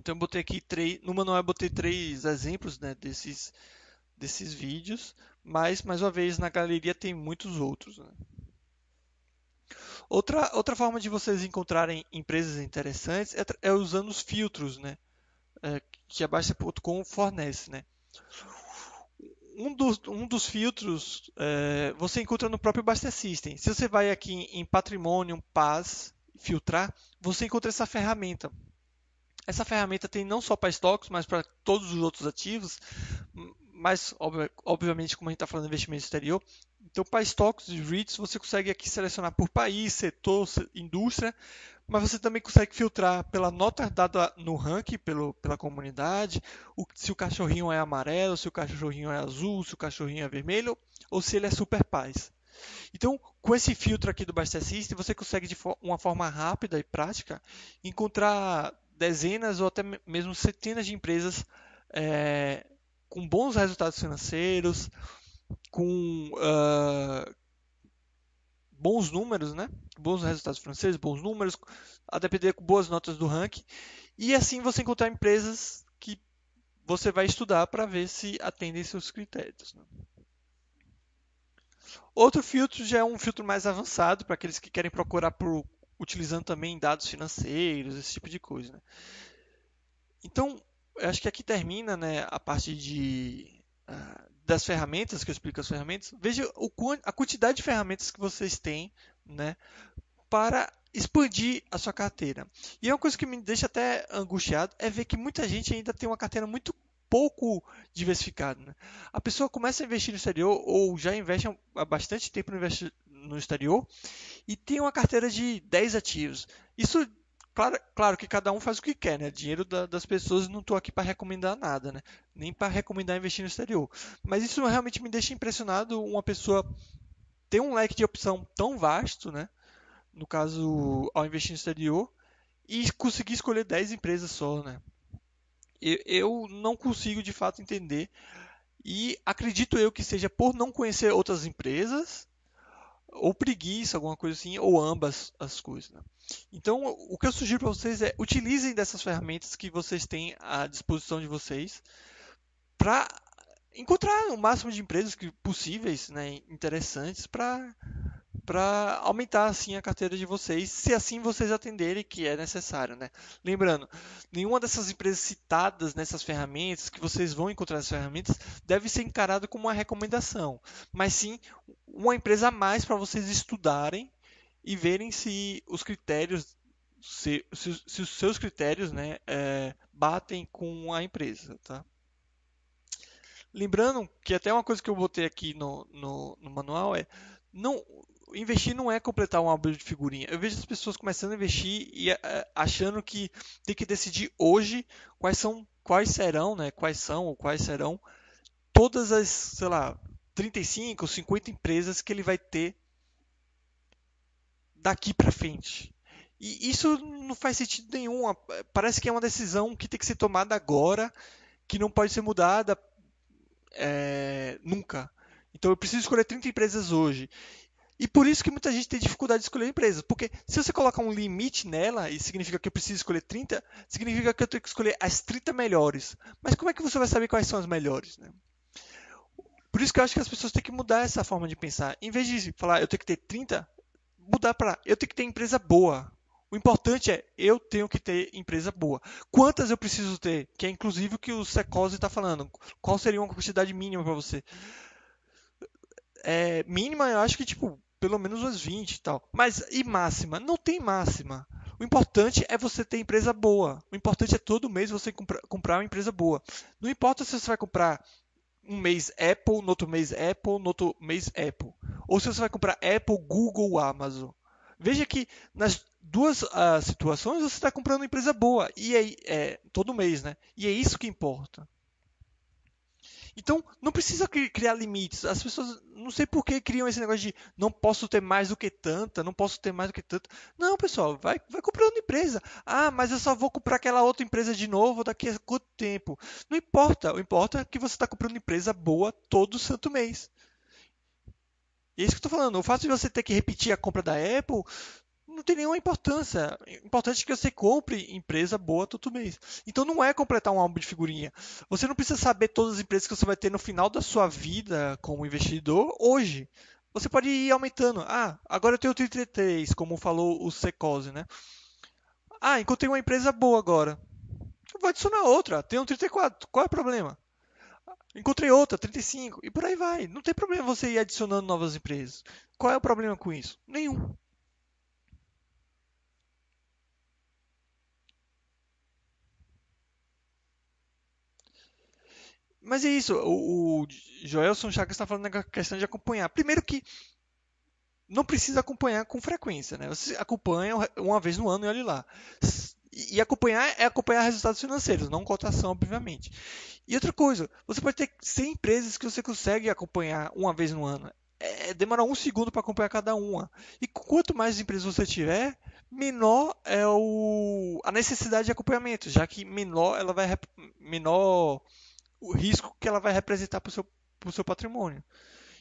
[SPEAKER 1] Então eu botei aqui três, no manual eu botei três exemplos né, desses, desses vídeos, mas mais uma vez na galeria tem muitos outros. Né? Outra, outra forma de vocês encontrarem empresas interessantes é, é usando os filtros, né? É, que a Baixa.com fornece, né? Um dos, um dos filtros é, você encontra no próprio Basta System. Se você vai aqui em Patrimônio, Paz, filtrar, você encontra essa ferramenta. Essa ferramenta tem não só para estoques, mas para todos os outros ativos, mas obviamente como a gente está falando de investimento exterior, então, para estoques de REITs, você consegue aqui selecionar por país, setor, indústria, mas você também consegue filtrar pela nota dada no ranking pelo, pela comunidade, o, se o cachorrinho é amarelo, se o cachorrinho é azul, se o cachorrinho é vermelho, ou se ele é super paz. Então, com esse filtro aqui do Basta System, você consegue de uma forma rápida e prática encontrar dezenas ou até mesmo centenas de empresas é, com bons resultados financeiros, com uh, bons números, né? bons resultados franceses, bons números, a depender com boas notas do ranking. E assim você encontrar empresas que você vai estudar para ver se atendem seus critérios. Né? Outro filtro já é um filtro mais avançado para aqueles que querem procurar por utilizando também dados financeiros, esse tipo de coisa. Né? Então, acho que aqui termina né, a parte de, uh, das ferramentas, que eu explico as ferramentas, veja o, a quantidade de ferramentas que vocês têm né, para expandir a sua carteira. E é uma coisa que me deixa até angustiado é ver que muita gente ainda tem uma carteira muito pouco diversificada. Né? A pessoa começa a investir no exterior ou já investe há bastante tempo no, no exterior e tem uma carteira de 10 ativos. Isso Claro, claro que cada um faz o que quer, né? Dinheiro da, das pessoas não estou aqui para recomendar nada, né? Nem para recomendar investir no exterior. Mas isso realmente me deixa impressionado uma pessoa ter um leque de opção tão vasto, né? No caso, ao investir no exterior, e conseguir escolher 10 empresas só, né? Eu, eu não consigo de fato entender. E acredito eu que seja por não conhecer outras empresas ou preguiça, alguma coisa assim, ou ambas as coisas. Né? Então, o que eu sugiro para vocês é utilizem dessas ferramentas que vocês têm à disposição de vocês para encontrar o máximo de empresas que, possíveis, né, interessantes para para aumentar assim a carteira de vocês, se assim vocês atenderem que é necessário, né? Lembrando, nenhuma dessas empresas citadas nessas ferramentas que vocês vão encontrar nessas ferramentas deve ser encarada como uma recomendação, mas sim uma empresa a mais para vocês estudarem e verem se os critérios se, se, se os seus critérios né, é, batem com a empresa, tá? Lembrando que até uma coisa que eu botei aqui no, no, no manual é não investir não é completar um álbum de figurinha. Eu vejo as pessoas começando a investir e uh, achando que tem que decidir hoje quais são, quais serão, né? Quais são ou quais serão todas as, sei lá, 35 ou 50 empresas que ele vai ter daqui para frente. E isso não faz sentido nenhum. Parece que é uma decisão que tem que ser tomada agora, que não pode ser mudada é, nunca. Então eu preciso escolher 30 empresas hoje. E por isso que muita gente tem dificuldade de escolher empresas. Porque se você colocar um limite nela, e significa que eu preciso escolher 30, significa que eu tenho que escolher as 30 melhores. Mas como é que você vai saber quais são as melhores? Né? Por isso que eu acho que as pessoas têm que mudar essa forma de pensar. Em vez de falar eu tenho que ter 30, mudar para eu tenho que ter empresa boa. O importante é eu tenho que ter empresa boa. Quantas eu preciso ter? Que é inclusive o que o Secose está falando. Qual seria uma quantidade mínima para você? É, mínima, eu acho que tipo pelo menos umas 20 e tal. Mas e máxima? Não tem máxima. O importante é você ter empresa boa. O importante é todo mês você comprar, comprar uma empresa boa. Não importa se você vai comprar um mês Apple, no outro mês Apple, no outro mês Apple. Ou se você vai comprar Apple, Google, Amazon. Veja que nas duas uh, situações você está comprando uma empresa boa. E é, é todo mês, né? E é isso que importa. Então, não precisa criar limites. As pessoas, não sei por que criam esse negócio de não posso ter mais do que tanta, não posso ter mais do que tanta. Não, pessoal, vai, vai comprando empresa. Ah, mas eu só vou comprar aquela outra empresa de novo daqui a quanto tempo? Não importa. O importa é que você está comprando empresa boa todo santo mês. E é isso que eu estou falando. O fato de você ter que repetir a compra da Apple tem nenhuma importância. Importante que você compre empresa boa todo mês. Então não é completar um álbum de figurinha. Você não precisa saber todas as empresas que você vai ter no final da sua vida como investidor hoje. Você pode ir aumentando. Ah, agora eu tenho 33, como falou o Secose, né? Ah, encontrei uma empresa boa agora. Eu vou adicionar outra. Tenho 34. Qual é o problema? Encontrei outra, 35. E por aí vai. Não tem problema você ir adicionando novas empresas. Qual é o problema com isso? Nenhum. Mas é isso, o, o Joelson Chagas está falando na questão de acompanhar. Primeiro que não precisa acompanhar com frequência, né? Você acompanha uma vez no ano e olha lá. E acompanhar é acompanhar resultados financeiros, não cotação, obviamente. E outra coisa, você pode ter 100 empresas que você consegue acompanhar uma vez no ano. É, demora um segundo para acompanhar cada uma. E quanto mais empresas você tiver, menor é o, a necessidade de acompanhamento, já que menor ela vai menor o risco que ela vai representar para o seu, seu patrimônio.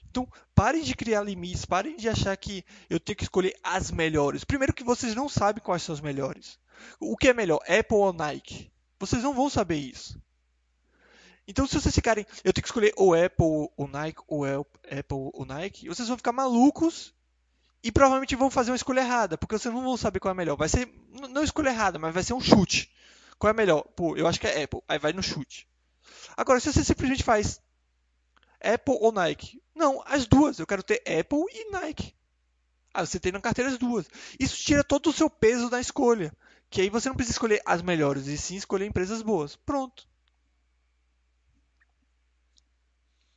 [SPEAKER 1] Então, parem de criar limites, parem de achar que eu tenho que escolher as melhores. Primeiro que vocês não sabem quais são as melhores. O que é melhor, Apple ou Nike? Vocês não vão saber isso. Então, se vocês ficarem, eu tenho que escolher ou Apple ou Nike, ou Apple ou Nike, vocês vão ficar malucos e provavelmente vão fazer uma escolha errada, porque vocês não vão saber qual é melhor. Vai ser, não escolha errada, mas vai ser um chute. Qual é melhor? Pô, eu acho que é Apple. Aí vai no chute. Agora, se você simplesmente faz Apple ou Nike? Não, as duas. Eu quero ter Apple e Nike. Ah, você tem na carteira as duas. Isso tira todo o seu peso da escolha. Que aí você não precisa escolher as melhores, e sim escolher empresas boas. Pronto.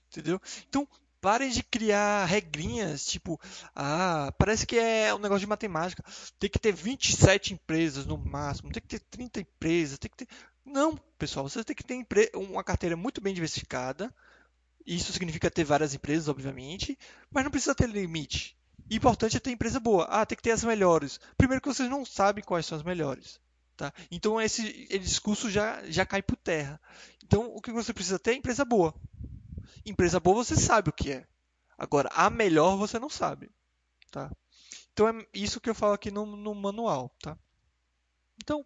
[SPEAKER 1] Entendeu? Então, parem de criar regrinhas, tipo, ah, parece que é um negócio de matemática. Tem que ter 27 empresas no máximo, tem que ter 30 empresas, tem que ter. Não, pessoal, você tem que ter uma carteira muito bem diversificada. Isso significa ter várias empresas, obviamente, mas não precisa ter limite. O importante é ter empresa boa. Ah, tem que ter as melhores. Primeiro que vocês não sabem quais são as melhores. Tá? Então esse, esse discurso já, já cai por terra. Então o que você precisa ter é empresa boa. Empresa boa você sabe o que é. Agora, a melhor você não sabe. Tá? Então é isso que eu falo aqui no, no manual. Tá? Então,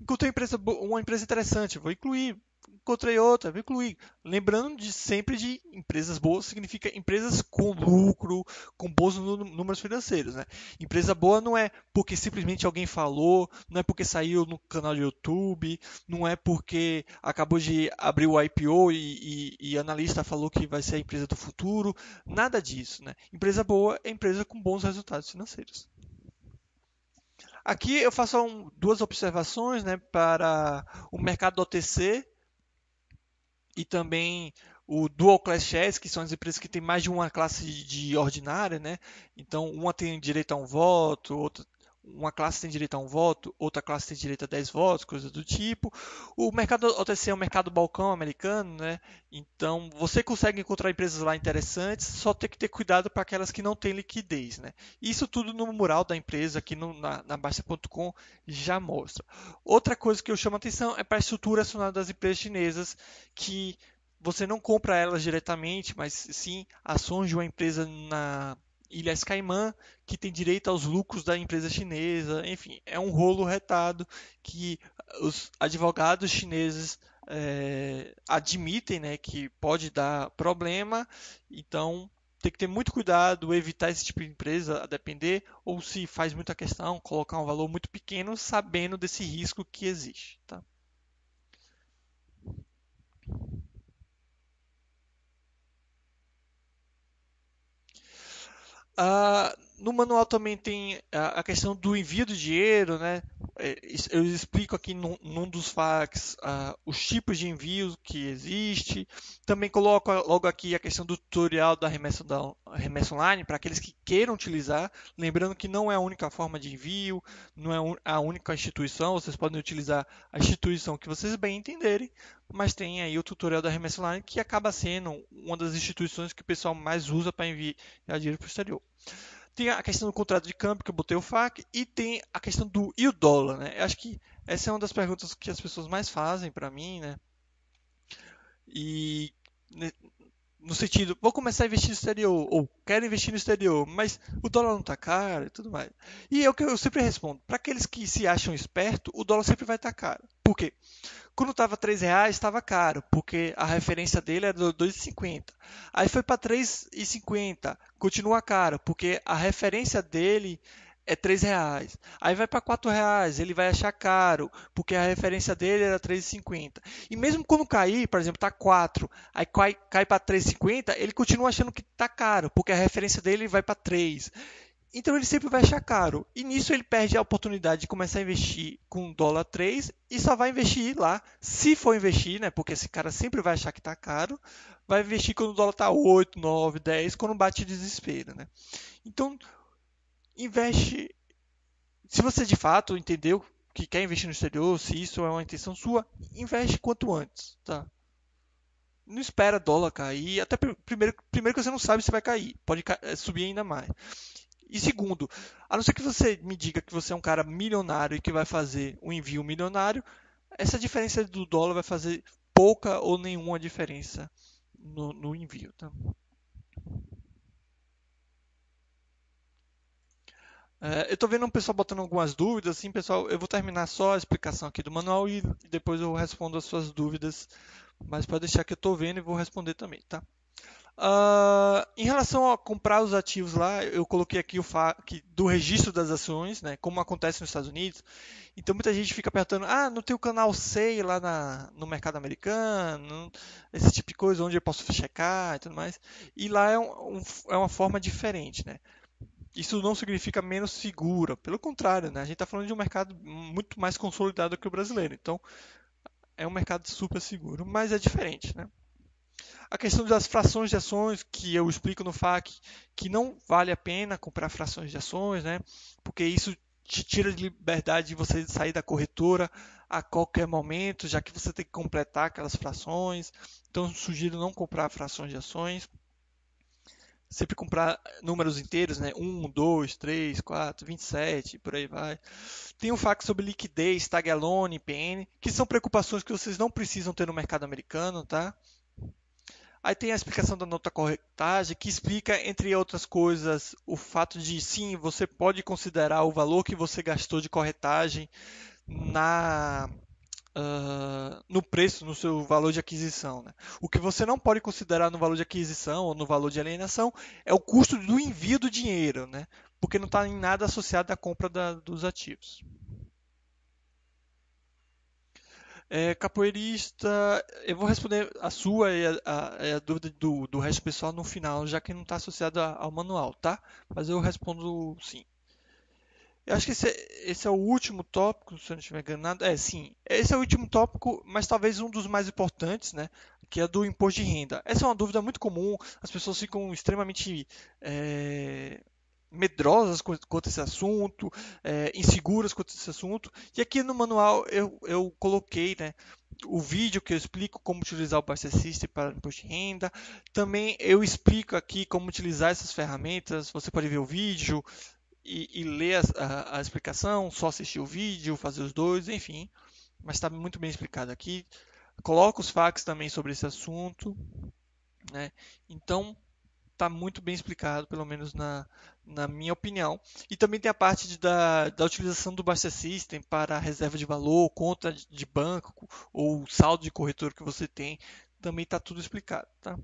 [SPEAKER 1] encontrei uma empresa, uma empresa interessante, vou incluir encontrei outra, vou incluir. Lembrando de sempre de empresas boas significa empresas com lucro, com bons números financeiros. Né? Empresa boa não é porque simplesmente alguém falou, não é porque saiu no canal do YouTube, não é porque acabou de abrir o IPO e, e, e analista falou que vai ser a empresa do futuro. Nada disso. Né? Empresa boa é empresa com bons resultados financeiros. Aqui eu faço um, duas observações né, para o mercado do OTC e também o Dual Class Shares, que são as empresas que têm mais de uma classe de ordinária, né? Então, uma tem direito a um voto, outra, uma classe tem direito a um voto, outra classe tem direito a 10 votos, coisas do tipo. O mercado OTC é um mercado balcão americano, né? Então, você consegue encontrar empresas lá interessantes, só tem que ter cuidado para aquelas que não têm liquidez, né? Isso tudo no mural da empresa aqui no, na, na Baixa.com já mostra. Outra coisa que eu chamo a atenção é para a estrutura acionada das empresas chinesas, que você não compra elas diretamente, mas sim ações de uma empresa na Ilhas Caimã, que tem direito aos lucros da empresa chinesa. Enfim, é um rolo retado que os advogados chineses é, admitem né, que pode dar problema. Então, tem que ter muito cuidado, evitar esse tipo de empresa a depender, ou se faz muita questão, colocar um valor muito pequeno, sabendo desse risco que existe. Tá? Ah, no manual também tem a questão do envio do dinheiro, né? É, eu explico aqui num, dos FAQs uh, os tipos de envio que existe. Também coloco logo aqui a questão do tutorial da remessa, da, remessa online para aqueles que queiram utilizar. Lembrando que não é a única forma de envio, não é a única instituição. Vocês podem utilizar a instituição que vocês bem entenderem, mas tem aí o tutorial da remessa online que acaba sendo uma das instituições que o pessoal mais usa para enviar dinheiro para o exterior. Tem a questão do contrato de câmbio, que eu botei o FAQ, e tem a questão do e o dólar, né? Eu acho que essa é uma das perguntas que as pessoas mais fazem para mim, né? E no sentido, vou começar a investir no exterior, ou quero investir no exterior, mas o dólar não está caro e tudo mais. E é o que eu sempre respondo, para aqueles que se acham espertos, o dólar sempre vai estar tá caro. Por quê? Quando estava R$ reais estava caro, porque a referência dele era 2,50. Aí foi para 3,50, continua caro, porque a referência dele é 3 reais. Aí vai para 4 reais, ele vai achar caro, porque a referência dele era 3,50. E mesmo quando cair, por exemplo, está 4, aí cai, cai para 3,50, ele continua achando que está caro, porque a referência dele vai para 3. Então ele sempre vai achar caro. E nisso ele perde a oportunidade de começar a investir com dólar 3 e só vai investir lá, se for investir, né? Porque esse cara sempre vai achar que está caro, vai investir quando o dólar está 8, 9, 10, quando bate desespero, né? Então, investe. Se você de fato entendeu que quer investir no exterior, se isso é uma intenção sua, investe quanto antes, tá? Não espera dólar cair, até primeiro, primeiro que você não sabe se vai cair, pode eh, subir ainda mais. E segundo, a não ser que você me diga que você é um cara milionário e que vai fazer um envio milionário, essa diferença do dólar vai fazer pouca ou nenhuma diferença no, no envio. Tá? É, eu estou vendo um pessoal botando algumas dúvidas, assim, pessoal, eu vou terminar só a explicação aqui do manual e depois eu respondo as suas dúvidas, mas para deixar que eu estou vendo e vou responder também, tá? Uh, em relação a comprar os ativos lá, eu coloquei aqui o que do registro das ações, né, como acontece nos Estados Unidos. Então muita gente fica perguntando, ah, não tem o canal SEI lá na, no mercado americano, esse tipo de coisa, onde eu posso checar e tudo mais. E lá é, um, um, é uma forma diferente, né? Isso não significa menos segura, pelo contrário, né? A gente está falando de um mercado muito mais consolidado que o brasileiro. Então é um mercado super seguro, mas é diferente, né? A questão das frações de ações, que eu explico no FAQ, que não vale a pena comprar frações de ações, né? porque isso te tira de liberdade de você sair da corretora a qualquer momento, já que você tem que completar aquelas frações. Então, sugiro não comprar frações de ações. Sempre comprar números inteiros, né? 1, 2, 3, 4, 27, por aí vai. Tem um FAQ sobre liquidez, tag alone, PN, que são preocupações que vocês não precisam ter no mercado americano, tá? Aí tem a explicação da nota corretagem, que explica, entre outras coisas, o fato de sim, você pode considerar o valor que você gastou de corretagem na, uh, no preço, no seu valor de aquisição. Né? O que você não pode considerar no valor de aquisição ou no valor de alienação é o custo do envio do dinheiro, né? porque não está em nada associado à compra da, dos ativos. É, capoeirista, eu vou responder a sua e a, a, a dúvida do, do resto do pessoal no final, já que não está associado ao manual, tá? Mas eu respondo sim. Eu acho que esse, é, esse, é o último tópico, se eu não estiver enganado. É, sim, esse é o último tópico, mas talvez um dos mais importantes, né? Que é do imposto de renda. Essa é uma dúvida muito comum, as pessoas ficam extremamente é, medrosas quanto a esse assunto, é, inseguras quanto a esse assunto. E aqui no manual eu, eu coloquei né, o vídeo que eu explico como utilizar o Buster System para imposto de renda. Também eu explico aqui como utilizar essas ferramentas. Você pode ver o vídeo e, e ler a, a, a, explicação, só assistir o vídeo, fazer os dois, enfim. Mas está muito bem explicado aqui. Coloco os facts também sobre esse assunto. Né? Então, está muito bem explicado, pelo menos na, na minha opinião. E também tem a parte de, da, da utilização do Basta System para reserva de valor, conta de banco ou saldo de corretor que você tem. Também está tudo explicado. Tá?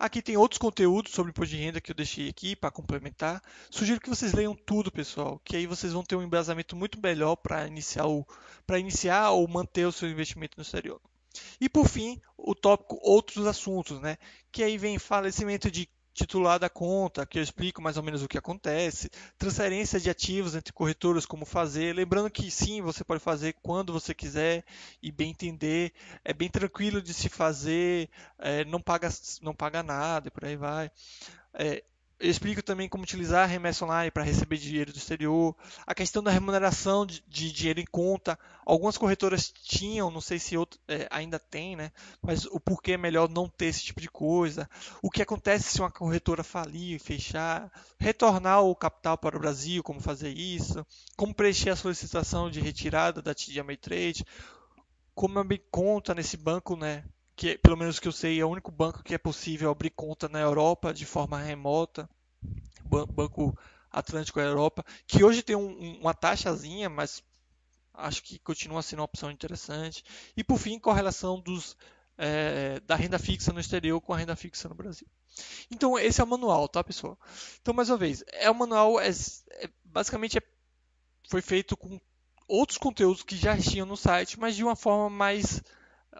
[SPEAKER 1] Aqui tem outros conteúdos sobre imposto de renda que eu deixei aqui para complementar. Sugiro que vocês leiam tudo, pessoal, que aí vocês vão ter um embasamento muito melhor para iniciar, iniciar ou manter o seu investimento no exterior. E por fim, o tópico outros assuntos, né? Que aí vem falecimento de titular da conta, que eu explico mais ou menos o que acontece, transferência de ativos entre corretoras, como fazer, lembrando que sim, você pode fazer quando você quiser e bem entender, é bem tranquilo de se fazer, é, não, paga, não paga nada e por aí vai. É, explico também como utilizar remessa online para receber dinheiro do exterior, a questão da remuneração de, de dinheiro em conta. Algumas corretoras tinham, não sei se outro, é, ainda tem, né? mas o porquê é melhor não ter esse tipo de coisa. O que acontece se uma corretora falir fechar, retornar o capital para o Brasil, como fazer isso, como preencher a solicitação de retirada da TD Ameritrade, como abrir conta nesse banco né, que pelo menos que eu sei é o único banco que é possível abrir conta na Europa de forma remota, Banco Atlântico Europa, que hoje tem um, uma taxazinha, mas acho que continua sendo uma opção interessante. E por fim, correlação dos, é, da renda fixa no exterior com a renda fixa no Brasil. Então esse é o manual, tá pessoal? Então mais uma vez, é o manual, é, é, basicamente é, foi feito com outros conteúdos que já tinham no site, mas de uma forma mais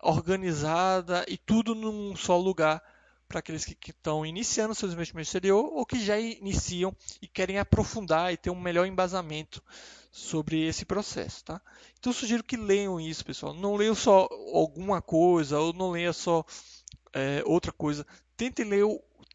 [SPEAKER 1] organizada e tudo num só lugar para aqueles que, estão iniciando seus investimentos exterior ou que já iniciam e querem aprofundar e ter um melhor embasamento sobre esse processo, tá? Então sugiro que leiam isso, pessoal. Não leiam só alguma coisa ou não leiam só é, outra coisa. Tentem ler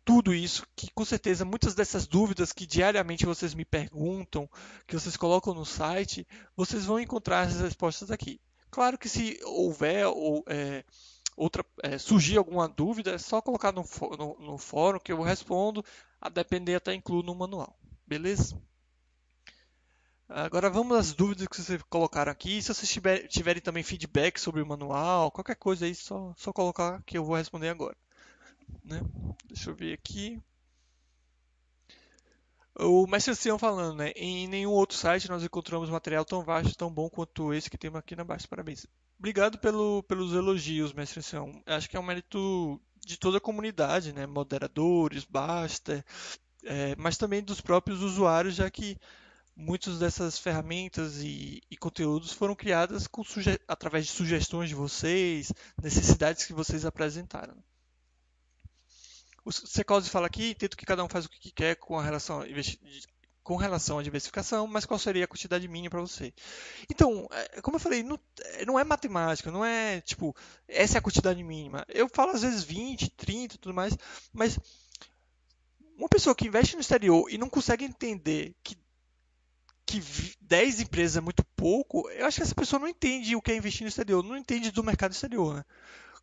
[SPEAKER 1] tudo isso, que com certeza muitas dessas dúvidas que diariamente vocês me perguntam, que vocês colocam no site, vocês vão encontrar as respostas aqui. Claro que se houver ou é, outra, é, surgir alguma dúvida, é só colocar no, no, no fórum que eu respondo, a depender até incluo no manual. Beleza? Agora vamos às dúvidas que vocês colocaram aqui. Se vocês tiver, tiverem também feedback sobre o manual, qualquer coisa aí, só, só colocar que eu vou responder agora. Né? Deixa eu ver aqui. O Mestre Ancião falando, né? Em nenhum outro site nós encontramos material tão vasto, tão bom quanto esse que temos aqui na Baixa. Parabéns. Obrigado pelo, pelos elogios, Mestre Ancião. Acho que é um mérito de toda a comunidade, né? Moderadores, Basta, é, mas também dos próprios usuários, já que muitas dessas ferramentas e, e conteúdos foram criadas através de sugestões de vocês, necessidades que vocês apresentaram. O Secose fala aqui, entendo que cada um faz o que quer com, relação com relação à diversificação, mas qual seria a quantidade mínima para você? Então, é, como eu falei, não, é, não, é matemática, não é tipo, essa é a quantidade mínima. Eu falo às vezes 20, 30 tudo mais, mas uma pessoa que investe no exterior e não consegue entender que que 10 empresas é muito pouco, eu acho que essa pessoa não entende o que é investir no exterior, não entende do mercado exterior, né?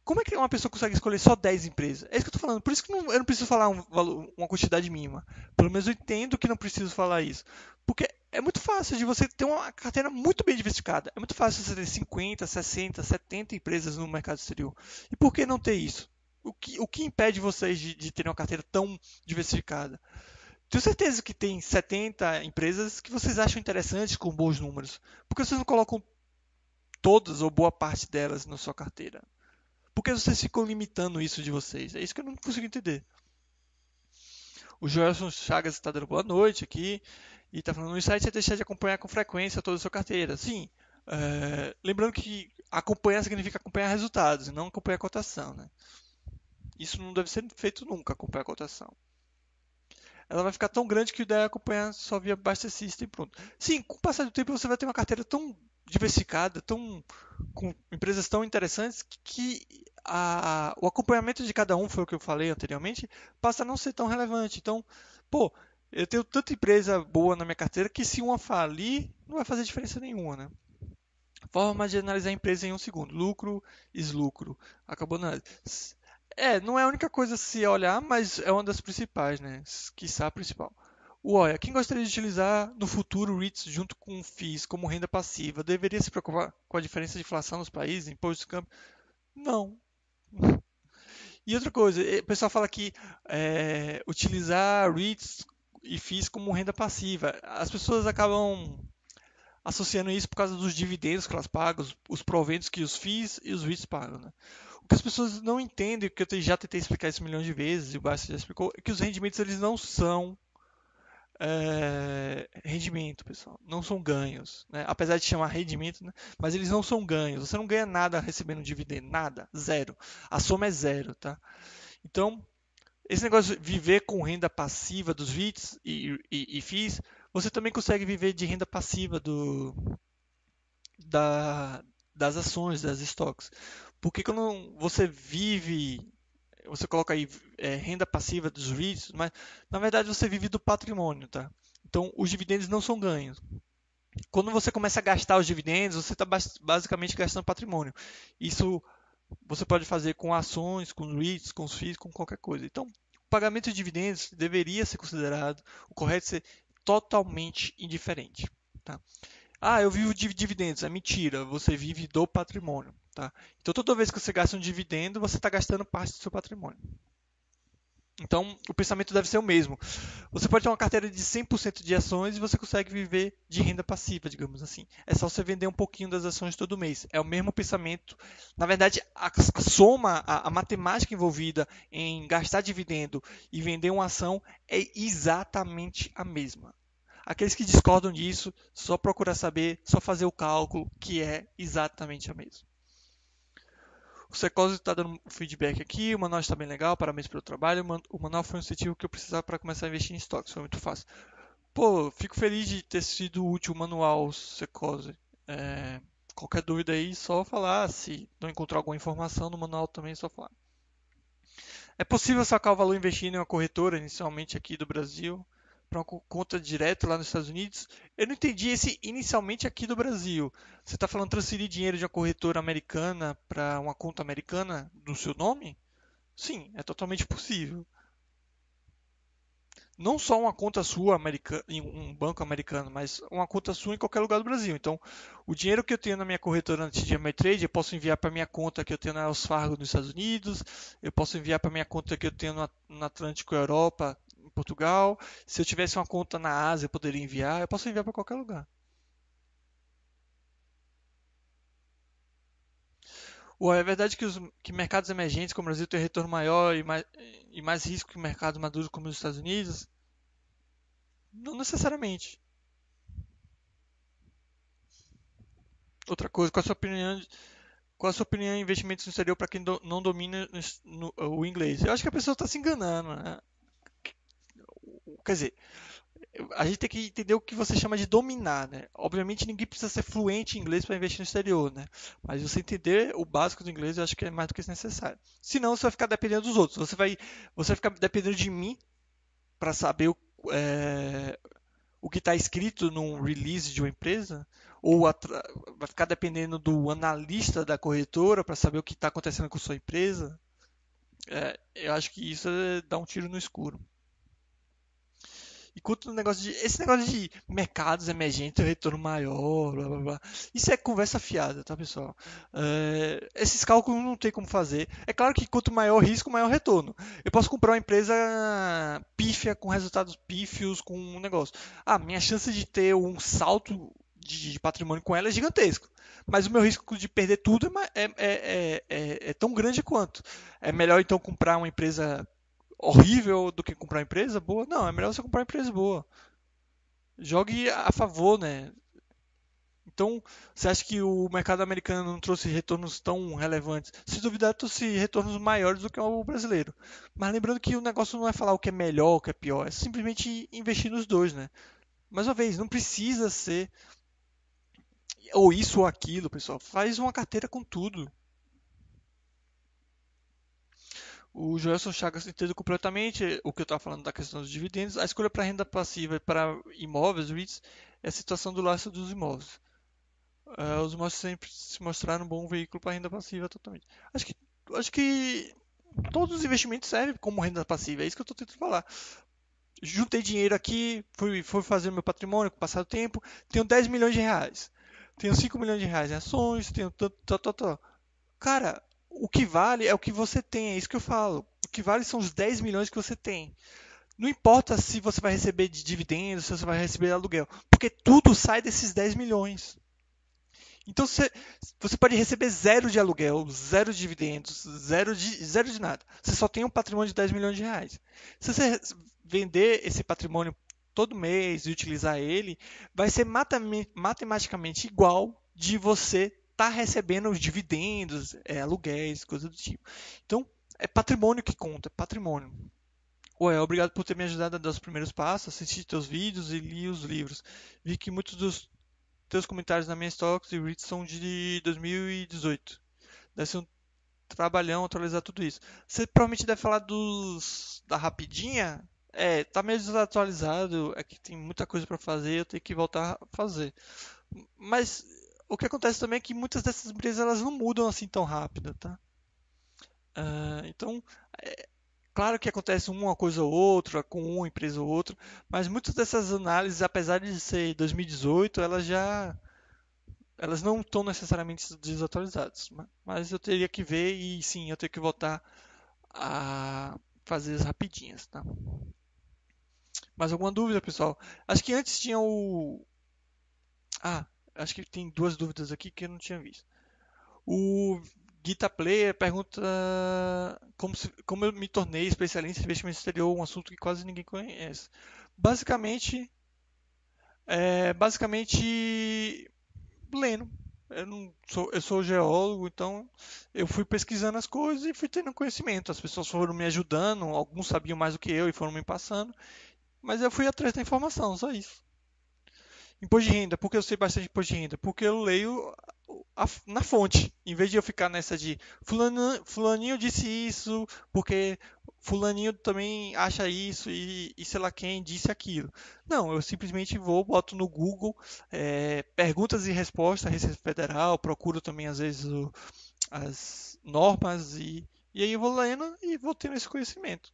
[SPEAKER 1] Como é que uma pessoa consegue escolher só 10 empresas? É isso que eu estou falando. Por isso que não, eu não preciso falar um uma quantidade mínima. Pelo menos eu entendo que não preciso falar isso. Porque é muito fácil de você ter uma carteira muito bem diversificada. É muito fácil você ter 50, 60, 70 empresas no mercado exterior. E por que não ter isso? O que, o que impede vocês de, de terem uma carteira tão diversificada? Tenho certeza que tem 70 empresas que vocês acham interessantes com bons números. Por que vocês não colocam todas ou boa parte delas na sua carteira? Por que vocês ficam limitando isso de vocês? É isso que eu não consigo entender. O Joelson Chagas está dando boa noite aqui e está falando: no site é deixar de acompanhar com frequência toda a sua carteira. Sim, é, lembrando que acompanhar significa acompanhar resultados e não acompanhar a cotação. Né? Isso não deve ser feito nunca, acompanhar a cotação ela vai ficar tão grande que o ideia é acompanhar só via Basta System e pronto. Sim, com o passar do tempo você vai ter uma carteira tão diversificada, tão com empresas tão interessantes que a, o acompanhamento de cada um, foi o que eu falei anteriormente, passa a não ser tão relevante. Então, pô, eu tenho tanta empresa boa na minha carteira que se uma falir, não vai fazer diferença nenhuma, né? Forma de analisar a empresa em um segundo. Lucro, eslucro. Acabou na é, não é a única coisa a se olhar, mas é uma das principais, né? Quiçá a principal. O OIA, quem gostaria de utilizar no futuro REITs junto com FIIs como renda passiva, deveria se preocupar com a diferença de inflação nos países, imposto de câmbio? Não. E outra coisa, o pessoal fala que é, utilizar REITs e FIIs como renda passiva. As pessoas acabam associando isso por causa dos dividendos que elas pagam, os proventos que os FIIs e os REITs pagam. Né? O que as pessoas não entendem, que eu já tentei explicar isso milhão de vezes, e o Basta já explicou, é que os rendimentos eles não são é, rendimento, pessoal. Não são ganhos. Né? Apesar de chamar rendimento, né? mas eles não são ganhos. Você não ganha nada recebendo dividendo. Nada. Zero. A soma é zero. Tá? Então, esse negócio de viver com renda passiva dos REITs e, e, e FIIs, você também consegue viver de renda passiva do, da, das ações, das estoques. Por que, que não, você vive, você coloca aí é, renda passiva dos REITs, mas na verdade você vive do patrimônio, tá? Então os dividendos não são ganhos. Quando você começa a gastar os dividendos, você está basicamente gastando patrimônio. Isso você pode fazer com ações, com REITs, com FIIs, com qualquer coisa. Então, o pagamento de dividendos deveria ser considerado, o correto é ser totalmente indiferente. Tá? Ah, eu vivo de dividendos. É mentira, você vive do patrimônio. Tá? Então, toda vez que você gasta um dividendo, você está gastando parte do seu patrimônio. Então, o pensamento deve ser o mesmo. Você pode ter uma carteira de 100% de ações e você consegue viver de renda passiva, digamos assim. É só você vender um pouquinho das ações todo mês. É o mesmo pensamento. Na verdade, a, a soma, a, a, matemática envolvida em gastar dividendo e vender uma ação é exatamente a mesma. Aqueles que discordam disso, só procurar saber, só fazer o cálculo, que é exatamente a mesma. O Secose está dando feedback aqui, o manual está bem legal, parabéns pelo trabalho. O manual foi um incentivo que eu precisava para começar a investir em estoques, foi muito fácil. Pô, fico feliz de ter sido útil o manual Secose. É, qualquer dúvida aí, só falar. Se não encontrar alguma informação no manual também, só falar. É possível sacar o valor investindo em uma corretora, inicialmente aqui do Brasil para uma conta direta lá nos Estados Unidos. Eu não entendi esse inicialmente aqui do Brasil. Você está falando transferir dinheiro de uma corretora americana para uma conta americana no seu nome? Sim, é totalmente possível. Não só uma conta sua em um banco americano, mas uma conta sua em qualquer lugar do Brasil. Então, o dinheiro que eu tenho na minha corretora antes de Ameritrade, eu posso enviar para minha conta que eu tenho na Els Fargo nos Estados Unidos, eu posso enviar para minha conta que eu tenho no Atlântico Europa Portugal. Se eu tivesse uma conta na Ásia, eu poderia enviar. Eu posso enviar para qualquer lugar. Ou é verdade que, os, que mercados emergentes como o Brasil têm retorno maior e mais, e mais risco que mercados maduros como os Estados Unidos? Não necessariamente. Outra coisa, qual a sua opinião, qual a sua opinião em investimentos no exterior para quem do, não domina no, no, o inglês? Eu acho que a pessoa está se enganando. Né? Quer dizer, a gente tem que entender o que você chama de dominar, né? Obviamente ninguém precisa ser fluente em inglês para investir no exterior, né? Mas você entender o básico do inglês, eu acho que é mais do que necessário. Senão você vai ficar dependendo dos outros. Você vai, você vai ficar dependendo de mim para saber o, é, o que está escrito num release de uma empresa, ou vai ficar dependendo do analista da corretora para saber o que está acontecendo com sua empresa. É, eu acho que isso é dar um tiro no escuro. E quanto o negócio de. Esse negócio de mercados emergentes, retorno maior, blá blá blá. Isso é conversa fiada, tá, pessoal? É, esses cálculos não tem como fazer. É claro que quanto maior o risco, maior retorno. Eu posso comprar uma empresa pífia, com resultados pífios, com um negócio. Ah, minha chance de ter um salto de patrimônio com ela é gigantesco. Mas o meu risco de perder tudo é, é, é, é, é tão grande quanto. É melhor então comprar uma empresa horrível do que comprar empresa boa? Não, é melhor você comprar empresa boa. Jogue a favor, né? Então, você acha que o mercado americano não trouxe retornos tão relevantes? Se duvidar, trouxe retornos maiores do que o brasileiro. Mas lembrando que o negócio não é falar o que é melhor, o que é pior, é simplesmente investir nos dois, né? Mais uma vez, não precisa ser ou isso ou aquilo, pessoal. Faz uma carteira com tudo. O Joelson Chagas entendeu completamente o que eu estava falando da questão dos dividendos. A escolha para renda passiva e para imóveis, REITs, é a situação do laço dos imóveis. Uh, os imóveis sempre se mostraram um bom veículo para renda passiva totalmente. Acho que, acho que todos os investimentos servem como renda passiva, é isso que eu estou tentando falar. Juntei dinheiro aqui, fui, fui fazer meu patrimônio com o passar do tempo, tenho 10 milhões de reais, tenho 5 milhões de reais em ações, tenho tanto, tanto, tanto. Cara, o que vale é o que você tem, é isso que eu falo. O que vale são os 10 milhões que você tem. Não importa se você vai receber de dividendos, se você vai receber de aluguel, porque tudo sai desses 10 milhões. Então você, você pode receber zero de aluguel, zero de dividendos, zero de, zero de nada. Você só tem um patrimônio de 10 milhões de reais. Se você vender esse patrimônio todo mês e utilizar ele, vai ser matematicamente igual de você está recebendo os dividendos, é, aluguéis, coisas do tipo. Então, é patrimônio que conta, é patrimônio. Ué, obrigado por ter me ajudado a dar os primeiros passos, assisti teus vídeos e li os livros. Vi que muitos dos teus comentários na minha Stocks e REITs são de 2018. Deve ser um trabalhão atualizar tudo isso. Você provavelmente deve falar dos da rapidinha. É, tá meio desatualizado, é que tem muita coisa para fazer, eu tenho que voltar a fazer. Mas o que acontece também é que muitas dessas empresas elas não mudam assim tão rápido, tá? Uh, então, é, claro que acontece uma coisa ou outra, com uma empresa ou outra, mas muitas dessas análises, apesar de ser 2018, elas já elas não estão necessariamente desatualizadas, mas eu teria que ver e sim, eu tenho que voltar a fazer as rapidinhas, tá? Mais alguma dúvida, pessoal? Acho que antes tinha o Ah, acho que tem duas dúvidas aqui que eu não tinha visto. O Guita Player pergunta como, se, como eu me tornei especialista em investimento exterior, um assunto que quase ninguém conhece. Basicamente, é, basicamente lendo. Eu, não sou, eu sou geólogo, então eu fui pesquisando as coisas e fui tendo conhecimento. As pessoas foram me ajudando, alguns sabiam mais do que eu e foram me passando, mas eu fui atrás da informação, só isso. Imposto de renda, por que eu sei bastante imposto de renda? Porque eu leio a, na fonte, em vez de eu ficar nessa de fulano, fulaninho disse isso, porque fulaninho também acha isso e, e sei lá quem disse aquilo. Não, eu simplesmente vou, boto no Google é, perguntas e respostas, Receita Federal, procuro também às vezes o, as normas e, e aí eu vou lendo e vou tendo esse conhecimento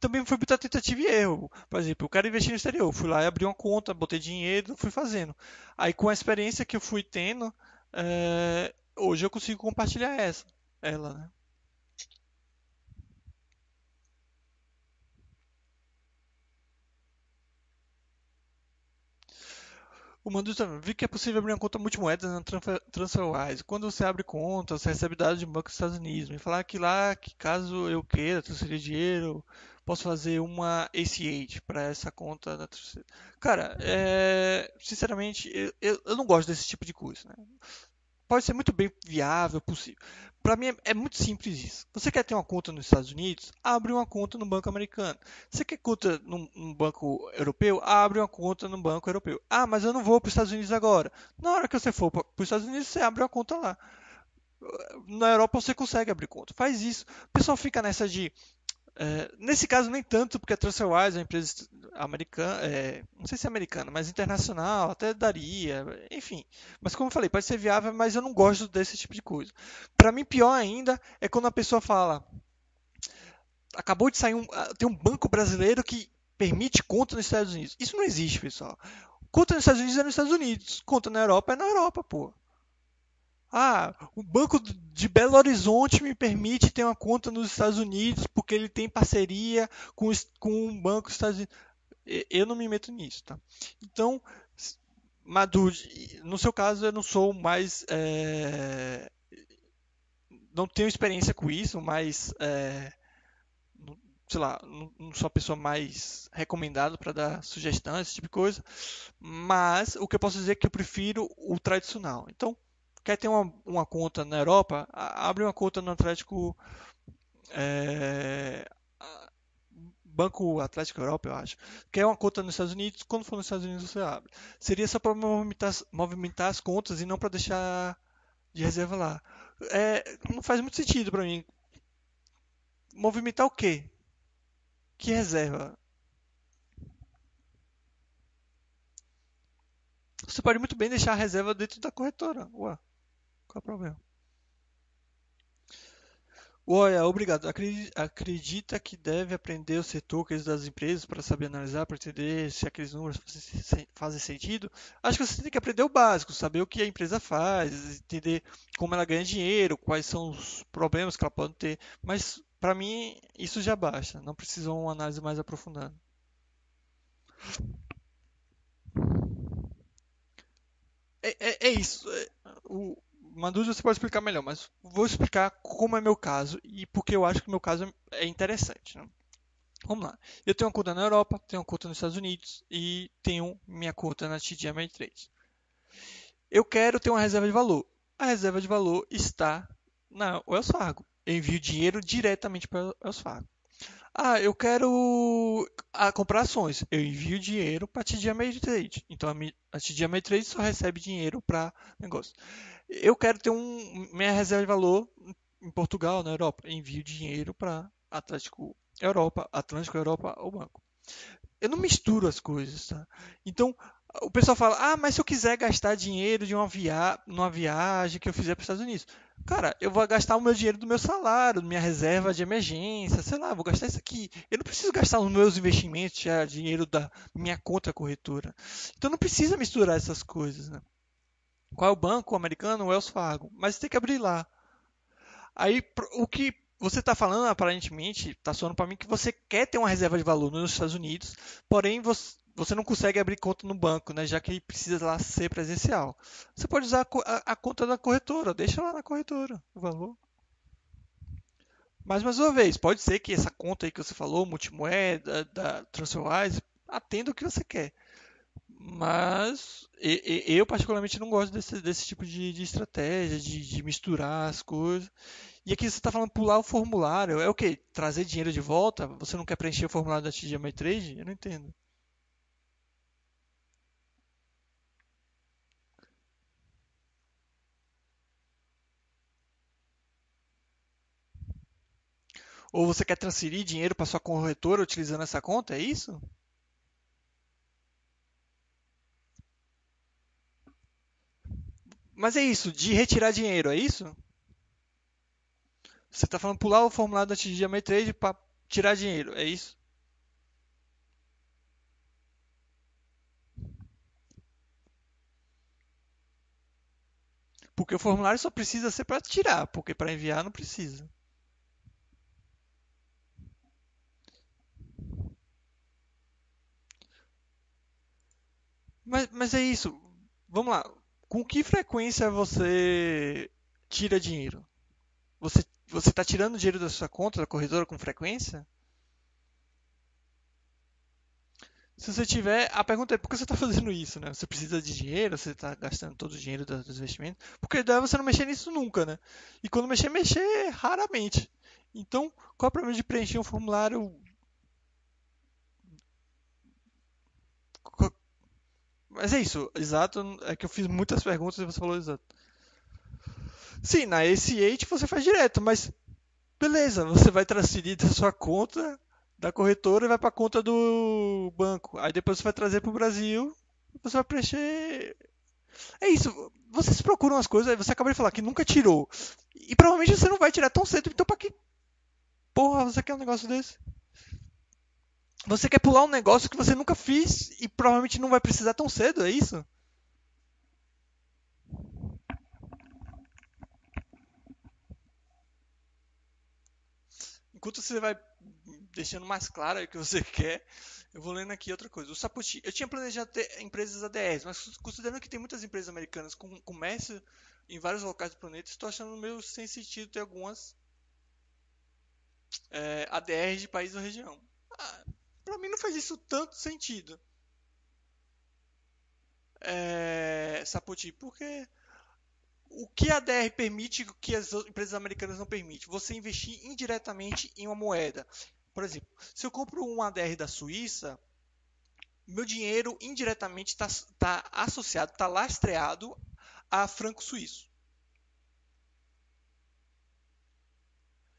[SPEAKER 1] também foi muita tentativa e erro. Por exemplo, eu quero investir no exterior. Fui lá e abri uma conta, botei dinheiro, fui fazendo. Aí com a experiência que eu fui tendo, é, hoje eu consigo compartilhar essa, ela, né? O Mando também. Vi que é possível abrir uma conta multimoedas na TransferWise. Quando você abre conta, você recebe dados de banco dos Estados Unidos. Me falar que lá, que caso eu queira transferir dinheiro, posso fazer uma ACH para essa conta da Cara, é, sinceramente, eu, eu, não gosto desse tipo de coisa. Né? Pode ser muito bem viável, possível. Para mim é, é, muito simples isso. Você quer ter uma conta nos Estados Unidos? Abre uma conta no banco americano. Você quer conta num, num banco europeu? Abre uma conta no banco europeu. Ah, mas eu não vou para os Estados Unidos agora. Na hora que você for para os Estados Unidos, você abre uma conta lá. Na Europa você consegue abrir conta. Faz isso. O pessoal fica nessa de é, nesse caso, nem tanto, porque a TransferWise é uma empresa americana, é, não sei se é americana, mas internacional, até daria, enfim. Mas como eu falei, pode ser viável, mas eu não gosto desse tipo de coisa. Para mim, pior ainda é quando a pessoa fala: acabou de sair um. Ah, tem um banco brasileiro que permite conta nos Estados Unidos. Isso não existe, pessoal. Conta nos Estados Unidos é nos Estados Unidos, conta na Europa é na Europa, pô. Ah, o Banco de Belo Horizonte me permite ter uma conta nos Estados Unidos porque ele tem parceria com, com um banco dos Estados Unidos. Eu não me meto nisso, tá? Então, Madu, no seu caso, eu não sou mais. É... Não tenho experiência com isso, mas. É... Sei lá, não sou a pessoa mais recomendada para dar sugestão, esse tipo de coisa. Mas o que eu posso dizer é que eu prefiro o tradicional. Então, quer ter uma, uma conta na Europa, abre uma conta no Atlético. É, Banco Atlético Europa, eu acho. Quer uma conta nos Estados Unidos, quando for nos Estados Unidos você abre. Seria só para movimentar, movimentar, as contas e não para deixar de reserva lá. É, não faz muito sentido para mim. Movimentar o quê? Que reserva? Você pode muito bem deixar a reserva dentro da corretora. Ué. Qual é o problema? Olha, obrigado. Acredita que deve aprender os setores das empresas para saber analisar, para entender se aqueles números fazem sentido? Acho que você tem que aprender o básico, saber o que a empresa faz, entender como ela ganha dinheiro, quais são os problemas que ela pode ter. Mas, para mim, isso já basta. Não precisa uma análise mais aprofundada. É, é, é isso. É, o, Manduz você pode explicar melhor, mas vou explicar como é meu caso e porque eu acho que meu caso é interessante. Né? Vamos lá. Eu tenho uma conta na Europa, tenho uma conta nos Estados Unidos e tenho minha conta na TD Ameritrade. Eu quero ter uma reserva de valor. A reserva de valor está na Wells Fargo. Eu envio dinheiro diretamente para Wells Fargo. Ah, eu quero ah, comprar ações. Eu envio dinheiro para a TD Ameritrade. Então a TD Ameritrade só recebe dinheiro para negócio. Eu quero ter um, minha reserva de valor em Portugal, na Europa. Envio dinheiro para Atlântico Europa, Atlântico Europa ou banco. Eu não misturo as coisas, tá? Então, o pessoal fala: "Ah, mas se eu quiser gastar dinheiro de uma via numa viagem que eu fizer para os Estados Unidos, cara, eu vou gastar o meu dinheiro do meu salário, minha reserva de emergência, sei lá, vou gastar isso aqui. Eu não preciso gastar os meus investimentos, já, dinheiro da minha conta corretora. Então não precisa misturar essas coisas, né? Qual é o banco americano? O Wells Fargo. Mas tem que abrir lá. Aí o que você está falando, aparentemente, está soando para mim que você quer ter uma reserva de valor nos Estados Unidos, porém você, você não consegue abrir conta no banco, né, já que precisa lá ser presencial. Você pode usar a, a, conta da corretora, deixa lá na corretora o valor. Mas mais uma vez, pode ser que essa conta aí que você falou, multimoeda, da TransferWise, atenda o que você quer. Mas eu particularmente não gosto desse, desse tipo de, de estratégia, de, de, misturar as coisas. E aqui você está falando pular o formulário. É o quê? Trazer dinheiro de volta? Você não quer preencher o formulário da TD Trade? Eu não entendo. Ou você quer transferir dinheiro para sua corretora utilizando essa conta? É isso? Mas é isso, de retirar dinheiro, é isso? Você está falando pular o formulário da TD Ameritrade para tirar dinheiro, é isso? Porque o formulário só precisa ser para tirar, porque para enviar não precisa. Mas, mas é isso. Vamos lá. Com que frequência você tira dinheiro? Você você está tirando dinheiro da sua conta da corretora com frequência? Se você tiver, a pergunta é por que você está fazendo isso, né? Você precisa de dinheiro, você está gastando todo o dinheiro dos investimentos? Porque daí você não mexer nisso nunca, né? E quando mexer, mexer raramente. Então, qual é o problema de preencher um formulário? Mas é isso, exato. É que eu fiz muitas perguntas e você falou exato. Sim, na ACH você faz direto, mas beleza, você vai transferir da sua conta da corretora e vai para a conta do banco. Aí depois você vai trazer para o Brasil, você vai preencher. É isso. Vocês procuram as coisas, você acabou de falar que nunca tirou. E provavelmente você não vai tirar tão cedo, então para que porra você quer um negócio desse? Você quer pular um negócio que você nunca fez e provavelmente não vai precisar tão cedo, é isso? enquanto você vai deixando mais claro o que você quer, eu vou lendo aqui outra coisa. O Saputi, eu tinha planejado ter empresas ADRs, mas considerando que tem muitas empresas americanas com comércio em vários locais do planeta, estou achando meio sem sentido ter algumas é, ADRs de país ou região. Ah, para mim não faz isso tanto sentido. É, Saputi, porque o que a DR permite que as empresas americanas não permitem? Você investir indiretamente em uma moeda. Por exemplo, se eu compro um ADR da Suíça, meu dinheiro indiretamente está tá associado, está lastreado a franco suíço.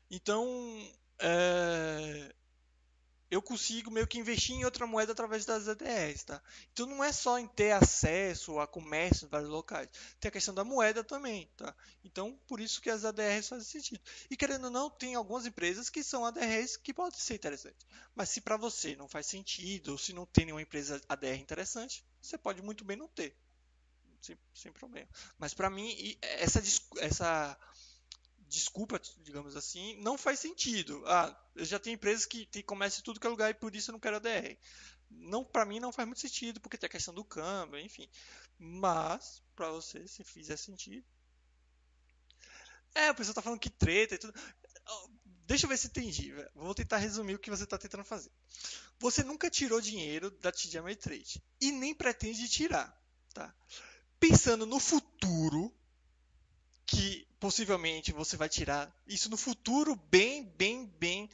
[SPEAKER 1] Então, é, eu consigo meio que investir em outra moeda através das ADRs, tá? Então não é só em ter acesso a comércio em vários locais, tem a questão da moeda também, tá? Então por isso que as ADRs fazem sentido. E querendo ou não, tem algumas empresas que são ADRs que podem ser interessantes. Mas se para você não faz sentido, ou se não tem nenhuma empresa ADR interessante, você pode muito bem não ter. Sem, sem problema. Mas para mim, essa, essa desculpa, digamos assim, não faz sentido. Ah, eu já tenho empresas que tem em tudo que é lugar e por isso eu não quero ADR. Não, para mim não faz muito sentido, porque tem a questão do câmbio, enfim. Mas, para você, se fizer sentido. É, o pessoal tá falando que treta e tudo. Deixa eu ver se entendi. Vou tentar resumir o que você está tentando fazer. Você nunca tirou dinheiro da TD Ameritrade e nem pretende tirar, tá? Pensando no futuro, que possivelmente você vai tirar isso no futuro bem, bem, bem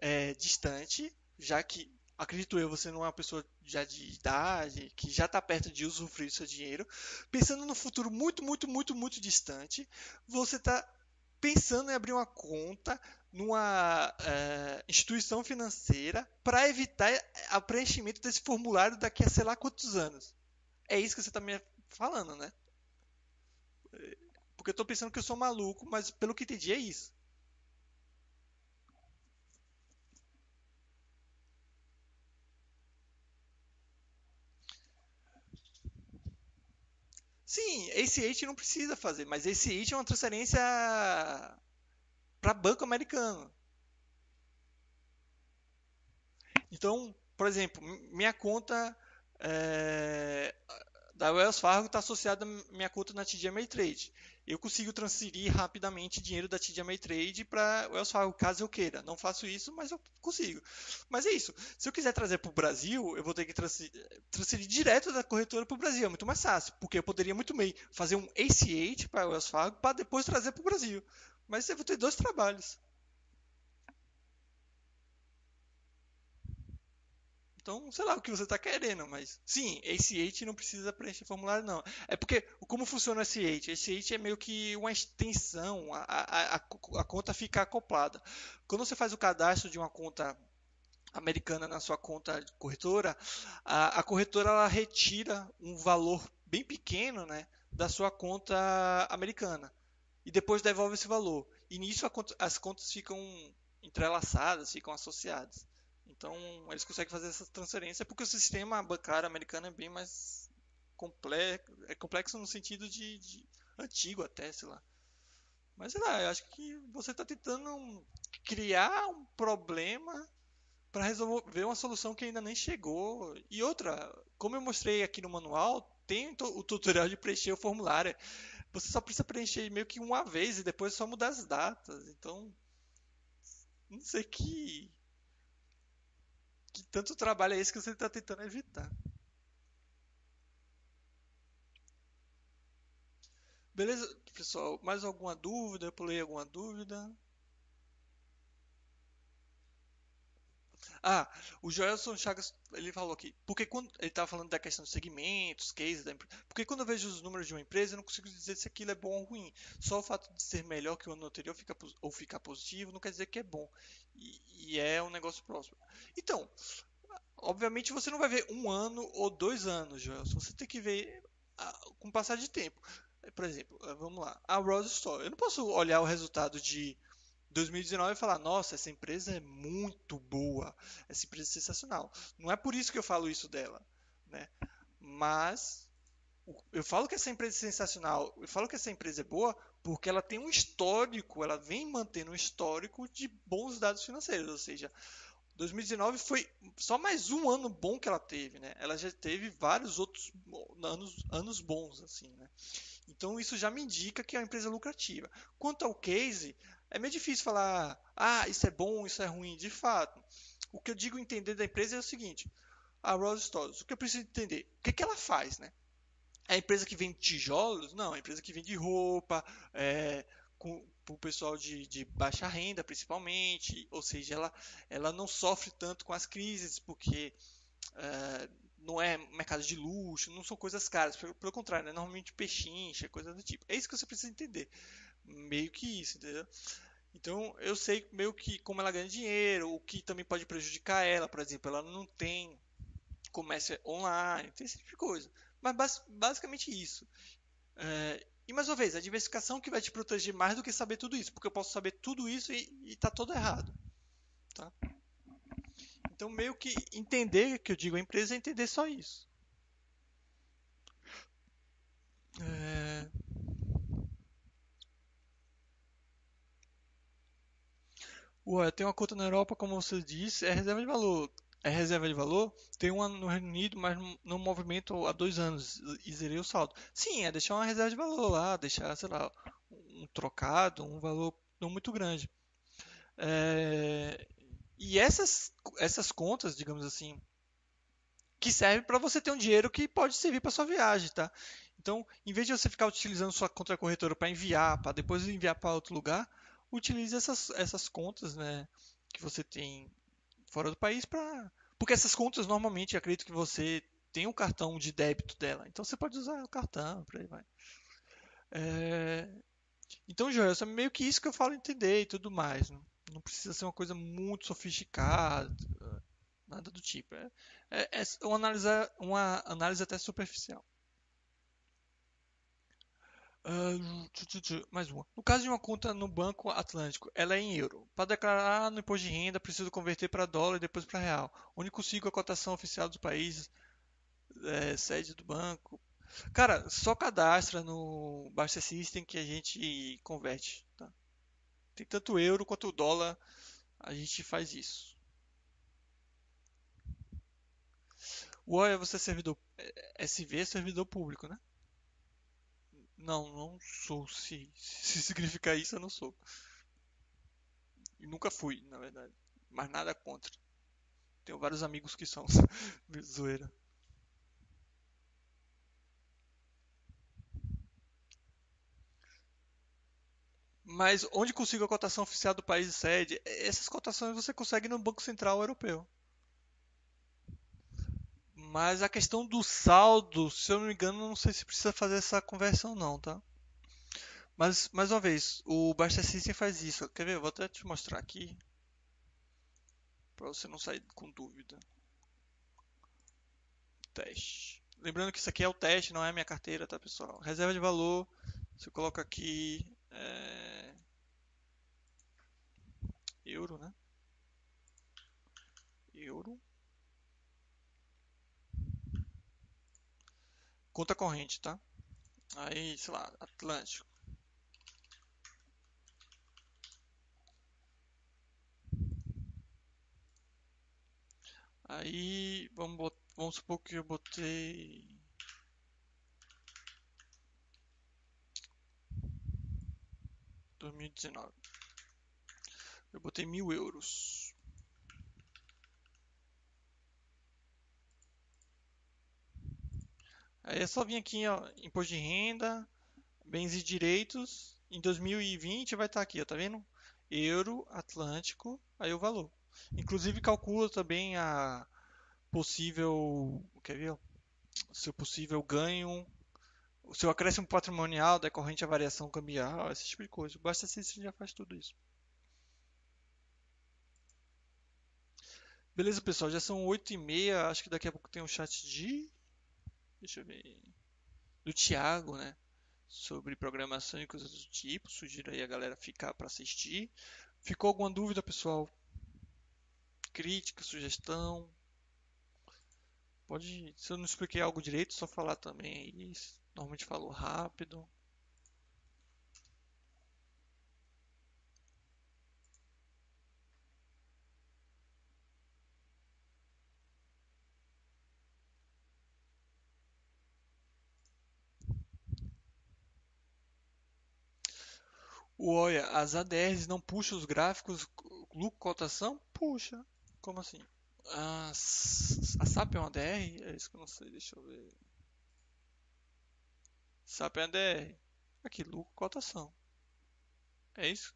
[SPEAKER 1] é, distante, já que acredito eu, você não é uma pessoa já de idade, que já está perto de usufruir do seu dinheiro. Pensando no futuro muito, muito, muito, muito distante, você está pensando em abrir uma conta numa é, instituição financeira para evitar o preenchimento desse formulário daqui a sei lá quantos anos. É isso que você está me falando, né? Eu tô pensando que eu sou maluco, mas pelo que entendi é isso. Sim, ACH não precisa fazer, mas ACH é uma transferência para banco americano. Então, por exemplo, minha conta é, da Wells Fargo está associada à minha conta na TD Ameritrade. Eu consigo transferir rapidamente dinheiro da TD Ameritrade para Wells Fargo, caso eu queira. Não faço isso, mas eu consigo. Mas é isso. Se eu quiser trazer para o Brasil, eu vou ter que transferir, transferir direto da corretora para o Brasil. É muito mais fácil, porque eu poderia muito bem fazer um ACH para Wells Fargo para depois trazer para o Brasil. Mas eu vou ter dois trabalhos. Então, sei lá o que você está querendo, mas sim, ACH não precisa preencher formulário, não. É porque como funciona o ACH? ACH é meio que uma extensão, a, a, a, a conta fica acoplada. Quando você faz o cadastro de uma conta americana na sua conta corretora, a, a corretora ela retira um valor bem pequeno né, da sua conta americana e depois devolve esse valor. E nisso as contas ficam entrelaçadas, ficam associadas. Então, eles conseguem fazer essa transferência porque o sistema bancário americano é bem mais complexo, é complexo no sentido de, de antigo até, sei lá. Mas sei lá, eu acho que você está tentando criar um problema para resolver uma solução que ainda nem chegou. E outra, como eu mostrei aqui no manual, tem o tutorial de preencher o formulário. Você só precisa preencher meio que uma vez e depois só mudar as datas. Então, não sei que que tanto trabalho é esse que você está tentando evitar. Beleza, pessoal? Mais alguma dúvida? Eu pulei alguma dúvida? Ah, o Joelson Chagas, ele falou aqui, porque quando ele estava falando da questão dos segmentos, cases da empresa, porque quando eu vejo os números de uma empresa, eu não consigo dizer se aquilo é bom ou ruim. Só o fato de ser melhor que o ano anterior fica, ou ficar positivo não quer dizer que é bom. E, e é um negócio próximo. Então, obviamente você não vai ver um ano ou dois anos, Joelson. Você tem que ver com o passar de tempo. Por exemplo, ah, vamos lá, a Rose Store. Eu não posso olhar o resultado de 2019 e falar, nossa, essa empresa é muito boa, essa empresa é sensacional. Não é por isso que eu falo isso dela, né? Mas eu falo que essa empresa é sensacional, eu falo que essa empresa é boa porque ela tem um histórico, ela vem mantendo um histórico de bons dados financeiros, ou seja, 2019 foi só mais um ano bom que ela teve, né? Ela já teve vários outros anos, anos bons, assim, né? Então isso já me indica que é uma empresa lucrativa. Quanto ao case, é meio difícil falar, ah, isso é bom, isso é ruim. De fato, o que eu digo entender da empresa é o seguinte: a Rose Stores, o que eu preciso entender? O que, que ela faz, né? É a empresa que vende tijolos? Não, é a empresa que vende roupa, é, com o pessoal de, de, baixa renda, principalmente. Ou seja, ela, ela não sofre tanto com as crises, porque é, não é mercado de luxo, não são coisas caras. Pelo, pelo contrário, é normalmente pechincha, coisa do tipo. É isso que você precisa entender meio que isso, entendeu? Então eu sei meio que como ela ganha dinheiro, o que também pode prejudicar ela, por exemplo, ela não tem comércio online, tem esse tipo de coisa. Mas basicamente isso. É, e mais uma vez, a diversificação que vai te proteger mais do que saber tudo isso, porque eu posso saber tudo isso e está todo errado. Tá? Então, meio que entender, que eu digo a empresa, é entender só isso. É... Ué, tem uma conta na Europa, como você disse, é reserva de valor. É reserva de valor, tem uma no Reino Unido, mas no movimento há dois anos e zerei o saldo. Sim, é deixar uma reserva de valor lá, deixar, sei lá, um trocado, um valor não muito grande. É... E essas, essas contas, digamos assim, que servem para você ter um dinheiro que pode servir para sua viagem, tá? Então, em vez de você ficar utilizando sua conta corretora para enviar, para depois enviar para outro lugar, utilize essas, essas contas né, que você tem fora do país para. Porque essas contas normalmente acredito que você tem um cartão de débito dela. Então você pode usar o cartão, por aí vai. É... Então, Joel, é meio que isso que eu falo entender e tudo mais. Não, não precisa ser uma coisa muito sofisticada, nada do tipo. É, é, é uma, análise, uma análise até superficial. Uh, mais uma. No caso de uma conta no Banco Atlântico, ela é em euro. Para declarar no imposto de renda, preciso converter para dólar e depois para real. Onde consigo a cotação oficial dos países, é, sede do banco. Cara, só cadastra no Basta System que a gente converte, tá? Tem tanto euro quanto dólar, a gente faz isso. O OIA você é servidor SV é servidor público, né? Não, não sou. Se, se significar isso, eu não sou. E nunca fui, na verdade. Mas nada contra. Tenho vários amigos que são. Zoeira. Mas onde consigo a cotação oficial do país de sede? Essas cotações você consegue no Banco Central Europeu. Mas a questão do saldo, se eu não me engano, não sei se precisa fazer essa conversão não, tá? Mas, mais uma vez, o Basta System faz isso. Quer ver? vou até te mostrar aqui. Para você não sair com dúvida. Teste. Lembrando que isso aqui é o teste, não é a minha carteira, tá pessoal? Reserva de valor, você coloca aqui é... euro, né? Euro. Conta corrente, tá? Aí, sei lá, Atlântico. Aí, vamos, vamos supor que eu botei... dois mil e dezenove. Eu botei mil euros. Aí é só vir aqui, ó, imposto de renda, bens e direitos. Em 2020 vai estar aqui, ó, tá vendo? Euro, Atlântico, aí o valor. Inclusive calcula também a possível, quer ver? O seu possível ganho, o seu acréscimo patrimonial decorrente à variação cambial, esse tipo de coisa. Basta se você já faz tudo isso. Beleza, pessoal, já são 8 e meia, acho que daqui a pouco tem um chat de deixa eu ver, do Thiago, né? Sobre programação e coisas do tipo. Sugiro aí a galera ficar para assistir. Ficou alguma dúvida, pessoal? Crítica, sugestão? Pode, se eu não expliquei algo direito, só falar também aí. Normalmente falo rápido. Olha, as ADRs não puxam os gráficos lucro cotação? Puxa. Como assim? A SAP é uma ADR? É isso que eu não sei, deixa eu ver. SAP é ADR. Aqui, lucro cotação. É isso?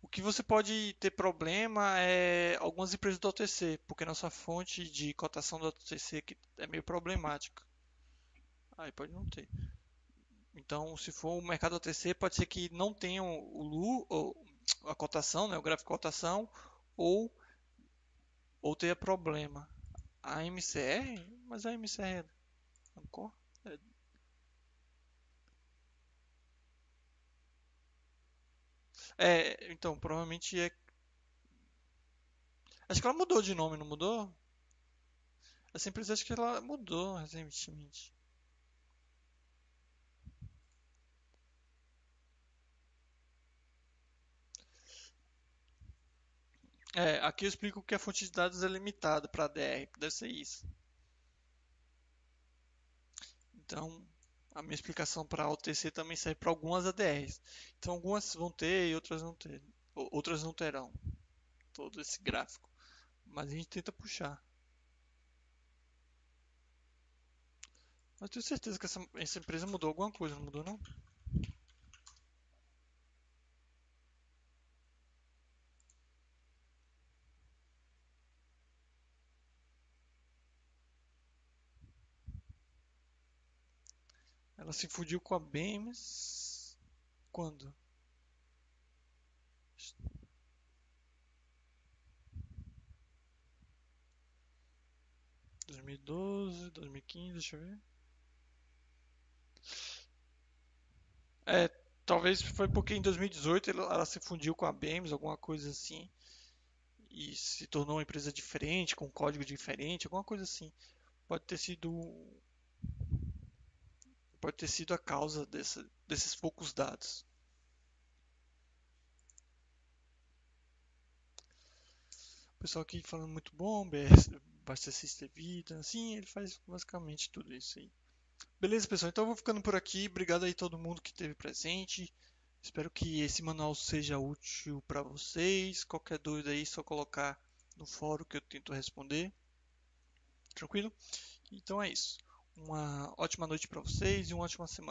[SPEAKER 1] O que você pode ter problema é algumas empresas do OTC, porque nossa fonte de cotação do OTC é meio problemática. Aí pode não ter. Então, se for o mercado OTC, pode ser que não tenham o LU, ou a cotação, né, o gráfico de cotação, ou, ou tenha problema. A MCR, mas a MCR é, é, então, provavelmente é. Acho que ela mudou de nome, não mudou? Essa empresa acho que ela mudou recentemente. É, aqui eu explico que a fonte de dados é limitada para DR, deve ser isso. Então, a minha explicação para OTC também serve para algumas ADRs. Então, algumas vão ter e outras não ter, outras não terão todo esse gráfico. Mas a gente tenta puxar. Mas tenho certeza que essa, essa empresa mudou alguma coisa, não mudou não? Ela se fudiu com a Bemis. Quando? dois mil e doze, dois mil e quinze, deixa eu ver. É, talvez foi porque em 2018 ela, se fundiu com a Bemis, alguma coisa assim. E se tornou uma empresa diferente, com um código diferente, alguma coisa assim. pode ter sido pode ter sido a causa desses poucos dados. O pessoal aqui falando muito bom, abastecista vida, sim, ele faz basicamente tudo isso aí. Beleza, pessoal? Então eu vou ficando por aqui. Obrigado aí todo mundo que esteve presente. Espero que esse manual seja útil para vocês. Qualquer dúvida aí, só colocar no fórum que eu tento responder. Tranquilo? Então é isso. Uma ótima noite para vocês e uma ótima semana.